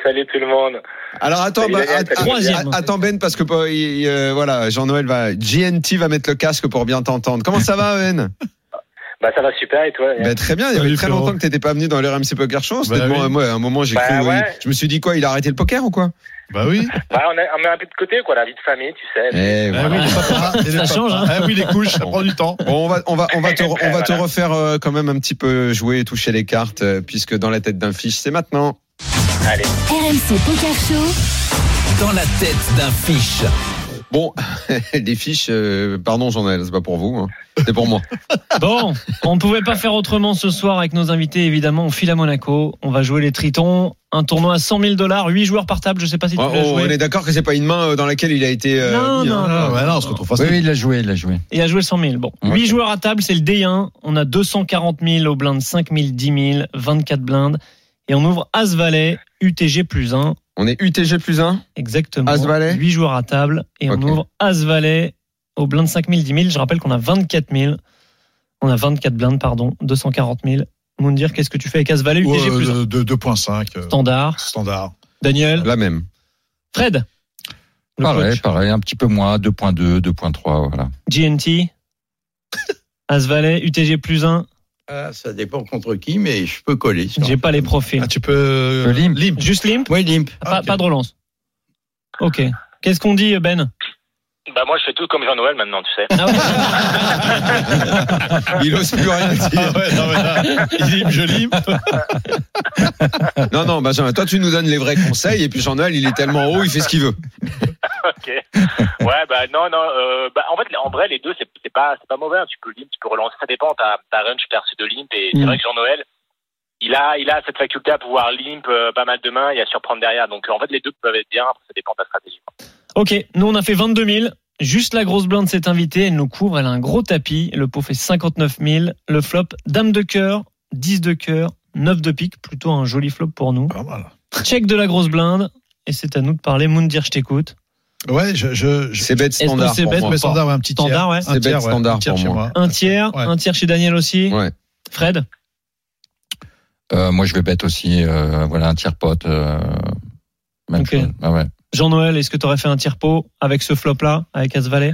Salut tout le monde. Alors attends, Salut, bah, att- attends Ben parce que euh, euh, voilà, Jean-Noël va, GNT va mettre le casque pour bien t'entendre. Comment ça va Ben? Bah ça va super et toi Bah, très bien, il y avait très longtemps que t'étais pas venu dans l'RMC Poker Show. C'était Bah oui. moi, à un moment, j'ai Bah cru. ouais. Je me suis dit quoi, il a arrêté le poker ou quoi? Bah oui. Bah, on, a, on met un peu de côté quoi, la vie de famille, tu sais. Eh, Ah voilà. oui, (laughs) Ça change, hein. Ah oui, les couches, ça prend du temps. Bon, on va, on va, on va te, (laughs) on va te refaire euh, quand même un petit peu jouer et toucher les cartes, euh, puisque dans la tête d'un fiche, c'est maintenant. Allez. RMC Poker Show. Dans la tête d'un fiche. Bon, (laughs) des fiches, euh, pardon Jean-Noël, c'est pas pour vous, hein. c'est pour moi. (laughs) Bon, on ne pouvait pas faire autrement ce soir avec nos invités, évidemment. On file à Monaco. On va jouer les Tritons. Un tournoi à 100 000 dollars, 8 joueurs par table. Je sais pas si tu Oh, l'as oh, on joué. est d'accord que c'est pas une main euh, dans laquelle il a été. euh, Non, mis, non, hein. Ah, ouais, non, on se retrouve Oui, facile. oui, il l'a joué, il l'a joué. Il a joué 100 000. Bon, Ouais. 8 joueurs à table, c'est le D1. On a 240 000 au blind, 5 000, 10 000, 24 blindes. Et on ouvre As-Valet, UTG plus 1. On est UTG plus 1 Exactement. As-Valet 8 joueurs à table. Et on ouvre As-Valet au blind 5 000, 10 000. Je rappelle qu'on a 24 000. On a 24 blindes, pardon. 240 000. Moundir, qu'est-ce que tu fais avec As-Valet, UTG Ouais, plus 1 de, de 2.5. euh, Standard. Standard. Daniel. La même. Fred. Le Pareil, coach. pareil, un petit peu moins, 2.2, 2.3, voilà. GNT. (laughs) As-Valet, UTG plus 1. Ah, ça dépend contre qui, mais je peux coller. J'ai pas les profils. Ah, tu peux. euh, Le limp. limp. Juste limp Oui, limp. pas de relance. Ok. Qu'est-ce qu'on dit, Ben? Bah moi je fais tout comme Jean-Noël maintenant, tu sais. Ah (laughs) Il ose plus rien Ah dire. ouais, non, mais là, il limp, je limp. (laughs) Non, non, Benjamin, toi tu nous donnes les vrais conseils et puis Jean-Noël, il est tellement haut, il fait ce qu'il veut. (laughs) ok. Ouais, bah non, non. Euh, bah, en fait, en vrai, les deux, c'est pas, c'est pas mauvais. hein. Tu peux limp, tu peux relancer. Ça dépend. Ta, ta range percée de limp. Et c'est Mm. vrai que Jean-Noël, il a, il a cette faculté à pouvoir limp euh, pas mal de mains et à surprendre derrière. Donc en fait, les deux peuvent être bien. Après, ça dépend de ta stratégie. Ok, nous on a fait 22 000. Juste la grosse blinde s'est invitée, elle nous couvre, elle a un gros tapis. Le pot fait 59 000. Le flop, dame de cœur, 10 de cœur, 9 de pique, plutôt un joli flop pour nous. Pas mal. Check de la grosse blinde, et c'est à nous de parler. Moundir, je t'écoute. Ouais, je. je, je C'est bête standard c'est bête standard, ouais, un petit Standard, tiers. ouais. C'est bête ouais, standard un tiers pour chez moi. moi. Un tiers, Ouais. un tiers chez Daniel aussi. Ouais. Fred Euh, moi, je vais bête aussi, euh, voilà, un tiers pote. Euh, même Ok. chose. Ah ouais. Jean-Noël, est-ce que tu aurais fait un tiers pot avec ce flop-là, avec As-Valet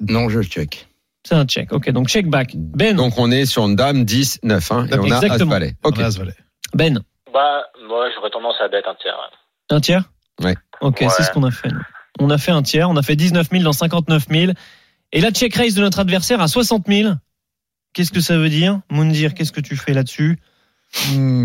Non, je check. C'est un check. Ok, donc check back. Ben, Donc on est sur une dame 10, 9, hein, et on a Exactement. As-Valet. Ok. Ben, Bah, moi, j'aurais tendance à bête un tiers. un tiers? Ouais. Ok, Ouais. c'est ce qu'on a fait. On a fait un tiers, on a fait 19 000 dans 59 000. Et la check raise de notre adversaire à 60 000. Qu'est-ce que ça veut dire? Moundir, qu'est-ce que tu fais là-dessus?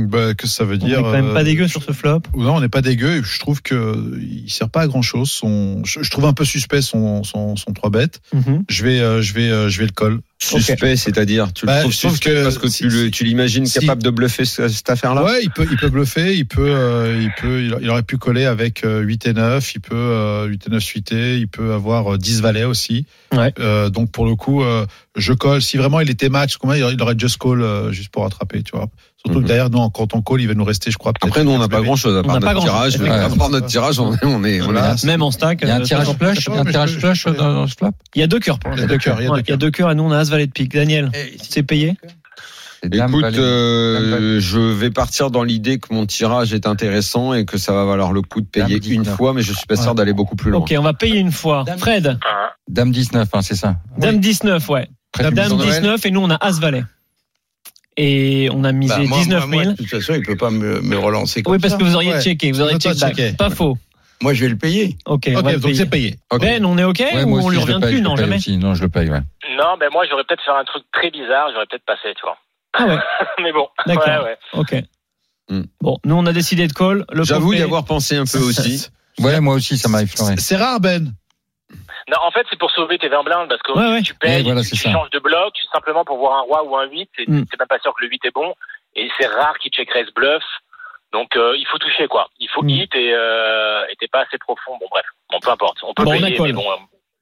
Bah, que ça veut On est dire quand même pas euh, dégueu sur ce flop. Non, on n'est pas dégueu. Je trouve que il sert pas à grand chose. Son, je, je trouve un peu suspect son son, son 3 bêtes. Mhm. Je vais euh, je vais euh, je vais le call. Suspect, c'est-à-dire, tu le Bah, trouves je trouve suspect que parce que si- tu le- l'imagines si- capable de bluffer ce- cette affaire-là? Ouais, il peut il peut bluffer. Il peut euh, il peut il, aurait pu coller avec euh, 8 et 9. Il peut euh, 8 et 9 suité. Il peut avoir euh, 10 valets aussi. Ouais. Euh, donc pour le coup, euh, je colle. Si vraiment il était match, combien il aurait- just call euh, juste pour rattraper, tu vois. Surtout que derrière, nous, quand on call, il va nous rester, je crois. Après, nous, on n'a pas 15 grand-chose à part notre tirage. effectivement. À part notre tirage, on est, on est, on est là. Même en stack. Il y a un euh, tirage flush, il y a un tirage flush dans, flop Il y a deux cœurs pour Il y a deux cœurs, il y a Ouais, deux il y a deux cœurs et nous on a As-Valet de pique. Daniel, c'est payé? C'est dame, Écoute, valet. Dame, euh, valet. je vais partir dans l'idée que mon tirage est intéressant et que ça va valoir le coup de payer Dame une 19. fois, mais je suis pas sûr Ouais. d'aller beaucoup plus loin. Ok, on va payer une fois. Fred, Hein. Dame 19, hein, c'est ça. Dame 19, ouais. Dame Noël. 19 et nous on a As-Valet. Et on a misé Bah, moi, 19 moi, 000. moi, de toute façon, il peut pas me, me relancer comme Oui, parce ça. que vous auriez Ouais. checké, vous auriez Toi, check back. checké. Pas faux. Moi, je vais le payer. Ok, on va donc c'est payé. Ok. Ben, on est ok Ouais, ou on lui revient plus Non, jamais. Non, je le paye, ouais. Non, mais moi, j'aurais peut-être fait un truc très bizarre. J'aurais peut-être passé, tu vois. Ah ouais, (laughs) mais bon. D'accord. Ouais, ouais. ok. Hmm. Bon, nous on a décidé de call. J'avoue y avoir pensé un peu aussi. (laughs) Ouais, moi aussi, ça m'a effleuré. C'est rare, Ben. Non, en fait, c'est pour sauver tes 20 blindes parce que Ouais, ouais. tu payes, voilà, tu, changes de bloc simplement pour voir un roi ou un 8. C'est Mm. même pas sûr que le 8 est bon. Et c'est rare qu'il check raise bluff. Donc, euh, il faut toucher, quoi. Il faut Mm. hit et euh, et t'es pas assez profond. Bon, bref. Bon, peu importe. On peut Bon, on a payer, mais bon.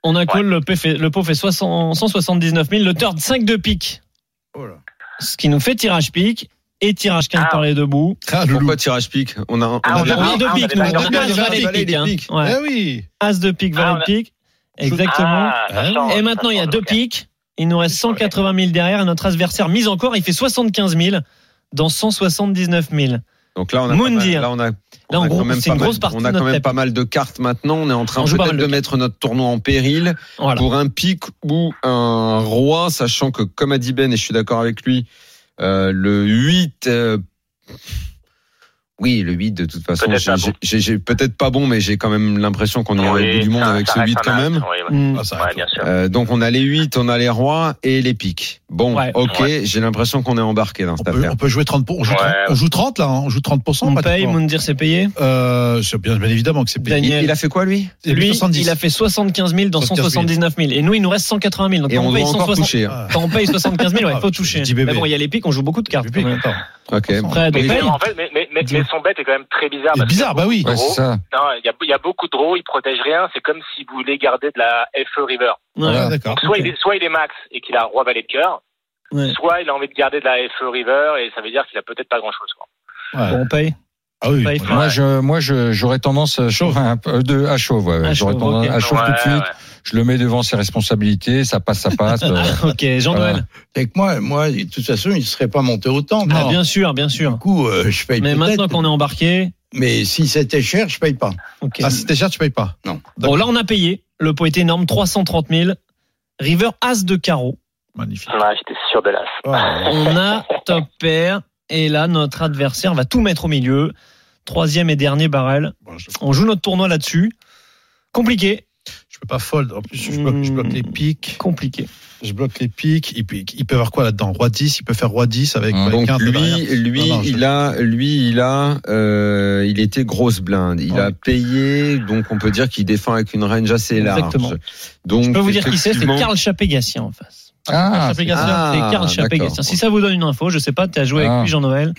On a call, le, pot fait, le pot fait 60 179 000. Le turn 5 de pique. Oh là. Ce qui nous fait tirage pique et tirage 15 Ah. par les deux bouts. Ah, Loulou. Pourquoi tirage pique On a, on Ah, a on a- On a deux ah, piques, nous. On a. As, valet, Valet, pique. les hein. piques. Ouais. Eh oui. As de pique, Ah, valet de pique. Exactement. Ah, change, Et maintenant, il y a deux piques. Il nous reste 180 000 derrière et notre adversaire mise encore, il fait 75 000 dans 179 000. Donc là, on a, pas mal, Moundir. là, on a, Là, on a gros, quand même pas mal- on de a quand même pas mal de cartes maintenant. On est en train peut-être de de mettre notre tournoi en péril Voilà. pour un pic ou un roi, sachant que, comme a dit Ben, et je suis d'accord avec lui, euh, le 8, euh, oui, le 8, de toute façon, Peut-être j'ai- peut-être pas bon, mais j'ai quand même l'impression qu'on irait au bout du monde ça- avec ça ce reste 8 un quand même. oui, ouais. Mm. Ah, ça Ouais, bien sûr. Euh, donc on a les 8, on a les rois et les pics. Bon, Ouais. ok, j'ai l'impression qu'on est embarqué dans On cette peut, affaire. on peut jouer 30 pour- on joue, Ouais. 30, on joue 30 là, hein, on joue 30%. On paye. Moundir s'est payé. Euh, c'est bien, bien évidemment que c'est payé. Daniel. Il, il a fait quoi lui C'est Lui, 70. il a fait 75 000 dans 75 000. 179 000. Et nous, il nous reste 180 000. Donc, Et quand on on, doit paye encore 160 toucher. hein. Ah, quand on paye 75 000, il Ah, faut toucher. Mais bon, il y a les pics, on joue beaucoup de cartes. Ok. On en fait, mais, son bet est quand même très bizarre. Parce bizarre, bah oui. Ouais, c'est ça. Non, il y a, il y a beaucoup de draws, il protège rien. C'est comme si vous voulez garder de la FE River. Ouais. Donc, soit, il est, soit il est max et qu'il a roi valet de cœur, Ouais. soit il a envie de garder de la FE River et ça veut dire qu'il a peut-être pas grand chose. Quoi. Ouais. Bon, on paye. Ah oui. Paye. Moi, je, moi, je, j'aurais tendance euh, Chauve. un peu de à chauve. À j'aurais tendance à chauve tout de Ouais, suite. Je le mets devant ses responsabilités. Ça passe, ça passe. (laughs) euh, Ah, ok, Jean-Noël. Que moi, moi, de toute façon, il ne serait pas monté autant. Ah, Non. bien sûr, bien Du sûr. coup, euh, je paye Mais maintenant qu'on est embarqué, Mais si c'était cher, je paye pas. Ah, si t'es cher, tu payes pas. Bon, là, on a payé. Le pot est énorme, 330 000. River As de carreau. Magnifique. Ouais, j'étais sûr de l'as. Ah, On a top pair. Et là, notre adversaire va tout mettre au milieu. Troisième et dernier barrel. bon, je, On joue notre tournoi là-dessus. Compliqué. Je peux pas fold. En plus, je bloque, je bloque les pics. Compliqué. Je bloque les pics. Il peut, il peut avoir quoi là-dedans? Roi 10, il peut faire Roi 10 avec avec Donc lui, lui, Non, non, je- il a, lui, il a, euh, il était grosse blinde. Il Ouais. a payé, donc on peut dire qu'il défend avec une range assez large. Exactement. Donc Je peux vous dire qui c'est, c'est Karl Chapegassien en face. Ah, Chapegassien. Ah, c'est Karl Chapegassien. d'accord. Si ça vous donne une info, je sais pas, tu as joué Ah. avec lui, Jean-Noël.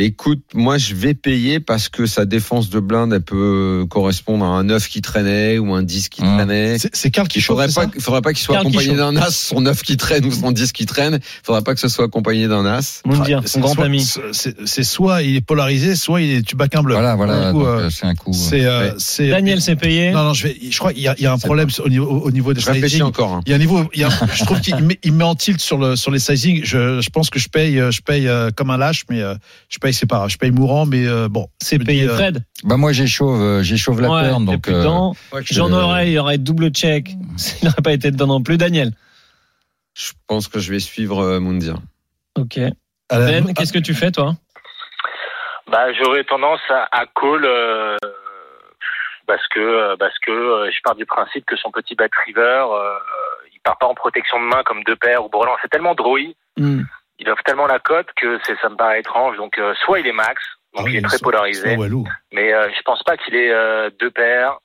Écoute, moi je vais payer parce que sa défense de blinde, elle peut correspondre à un 9 qui traînait ou un 10 qui Hum. traînait. C'est c'est Karl qui Il faudrait pas, ça il faudrait pas qu'il soit Karl accompagné d'un as, son 9 qui traîne ou son 10 qui traîne. Il faudrait pas que ce soit accompagné d'un as. Moundir, C'est son grand soit- ami. c'est- soit il est polarisé, soit il est tu bac un bleu. Voilà, voilà. Euh, euh, c'est un coup. euh, C'est, euh, Ouais. c'est. Daniel s'est payé. Non, non, je vais. Je crois qu'il y a, il y a un problème au niveau, au niveau des Je réfléchis sizing. encore. hein. Il y a un niveau, il y a, je trouve qu'il met, met en tilt sur le sur les sizing. Je, je pense que je paye, je paye comme un lâche, mais je paye c'est pas grave. Je paye mourant, mais euh, bon. C'est payé dis, euh, Fred. Bah moi, j'échauve, euh, j'échauve la Ouais, donc. plus euh, dedans. Ouais, je- Jean-Noël, il aurait double check. (laughs) Il n'aurait pas été dedans non plus. Daniel. Je pense que je vais suivre euh, Moundir. Ok. Ben, qu'est-ce que tu fais, toi? Bah, j'aurais tendance à, à call euh, parce que parce que euh, je pars du principe que son petit bat river, euh, il part pas en protection de main comme deux paires ou Brelan. C'est tellement droï, Hmm. Il offre tellement la cote que c'est ça me paraît étrange. Donc euh, soit il est max, donc Ah il oui, est très polarisé, mais euh, je pense pas qu'il ait euh, deux paires.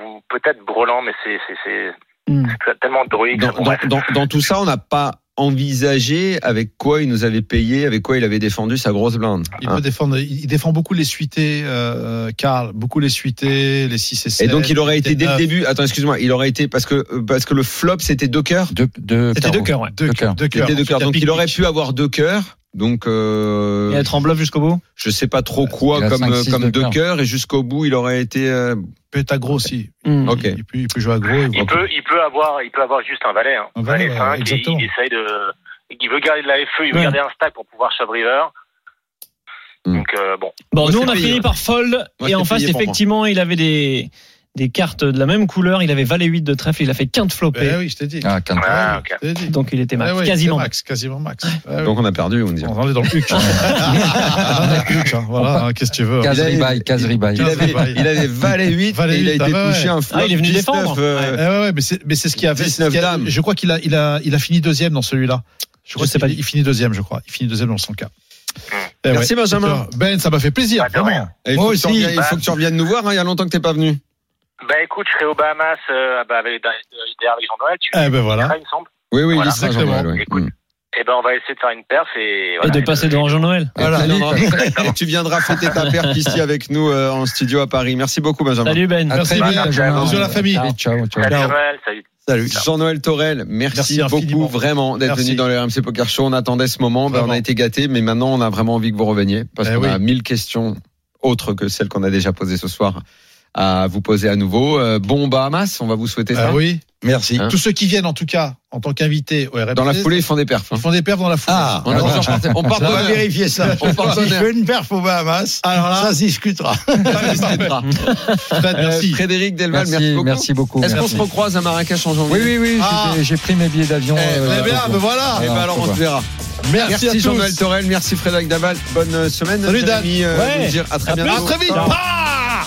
Ou peut-être Brelan, mais c'est c'est c'est Hmm. c'est tellement. Dans, dans, dans, dans tout ça, on n'a pas envisagé avec quoi il nous avait payé, avec quoi il avait défendu sa grosse blinde. Il Hein. peut défendre, il défend beaucoup les suités, euh, Karl, beaucoup les suités, les 6 et 7. Et donc il aurait été dès le début. Attends, excuse-moi. Il aurait été parce que parce que le flop c'était deux cœurs. deux, deux C'était deux cœurs, ouais. Deux, Deux cœurs. deux cœurs. deux cœurs. Donc il aurait pu avoir deux cœurs. Donc euh, Et être en bluff jusqu'au bout? je sais pas trop quoi il a comme cinq, euh, six comme de deux cœur. cœurs et jusqu'au bout il aurait été. euh, peut être aggro aussi. Hmm. Ok. Il peut, il peut jouer aggro. Il peut, il peut avoir, il peut avoir juste un valet, hein. Un valet, valet ouais, 5, et exactement. il essaye de, il veut garder de la FE, il veut Ouais. garder un stack pour pouvoir shove river. Hmm. Donc euh, bon, Bon, Moi, nous, on a payé, fini par fold. Moi, et en face, effectivement, il avait des, des cartes de la même couleur. Il avait valet 8 de trèfle. Il a fait quinte flopé. Eh oui, je t'ai dit. Ah, quinte. ah, ok. Je t'ai dit. Donc, il était max. Eh oui, quasiment max. max. Quasiment max. Eh. Donc on a perdu, on dirait. on est dans le huc. hein. On est dans le huc. Voilà, hein, qu'est-ce que tu veux. Case Il avait- ribaille, case ribaille. Il avait, il avait valet 8 Valet et il a 8, été ah touché ouais. un flop Ah, il est venu 19, défendre. euh, Eh ouais, ouais, mais c'est, ce qu'il a fait. 19 c'est ce qu'il a- dames. Je crois qu'il a, il a, il a fini deuxième dans celui-là. Je crois Je sais pas. Il finit deuxième, je crois. Il finit deuxième dans son cas. Eh Merci, Benjamin. Ben, ça m'a fait plaisir, il Moi faut que tu aussi. reviennes- il faut que tu reviennes nous voir. hein, Il y a longtemps que t'es pas venu. Bah écoute, je serai aux Bahamas euh, bah, avec, Jean-Noël, tu Eh ben voilà. seras, il me semble. Oui, oui, Voilà. Exactement. Jean-Noël, ouais. Écoute. Mm. Et ben on va essayer de faire une perf et de passer devant Jean-Noël. Voilà, Et (laughs) tu viendras fêter ta perte (laughs) ici avec nous euh, en studio à Paris. Merci beaucoup, Benjamin. Salut, Ben. À Merci, Ben. Benjamin. Bisous à la famille. Allez, Ciao, ciao. Salut Ciao. Jean-Noël, salut. Salut. Jean-Noël Torel, merci, Merci beaucoup infiniment. vraiment d'être venu dans le RMC Poker Show. On attendait ce moment, ben, on a été gâtés, mais maintenant on a vraiment envie que vous reveniez parce Eh qu'on oui. a mille questions autres que celles qu'on a déjà posées ce soir à vous poser à nouveau. Euh, bon Bahamas, on va vous souhaiter ça. Ah oui. Merci. Hein Tous ceux qui viennent, en tout cas, en tant qu'invités au RMC. Dans la foulée, ils font des perfs. hein. Ils font des perfs dans la foulée. Ah, On, part on va vérifier ça. On part si je d'honneur. fais une perf au Bahamas, Alors là- ça se discutera. (laughs) Fred, Euh, merci. Frédéric Delval, merci, Merci, beaucoup. merci beaucoup. Est-ce qu'on merci. se recroise à Marrakech en janvier Oui, oui, oui. Ah. j'ai- pris mes billets d'avion. Eh, euh, Eh bien, ben voilà. Eh ben alors on se verra. Merci, Merci. Jean-Noël Torel, merci Frédéric Daval. Bonne semaine. Salut, Dan. Euh, Ouais. À très À bientôt. À très vite.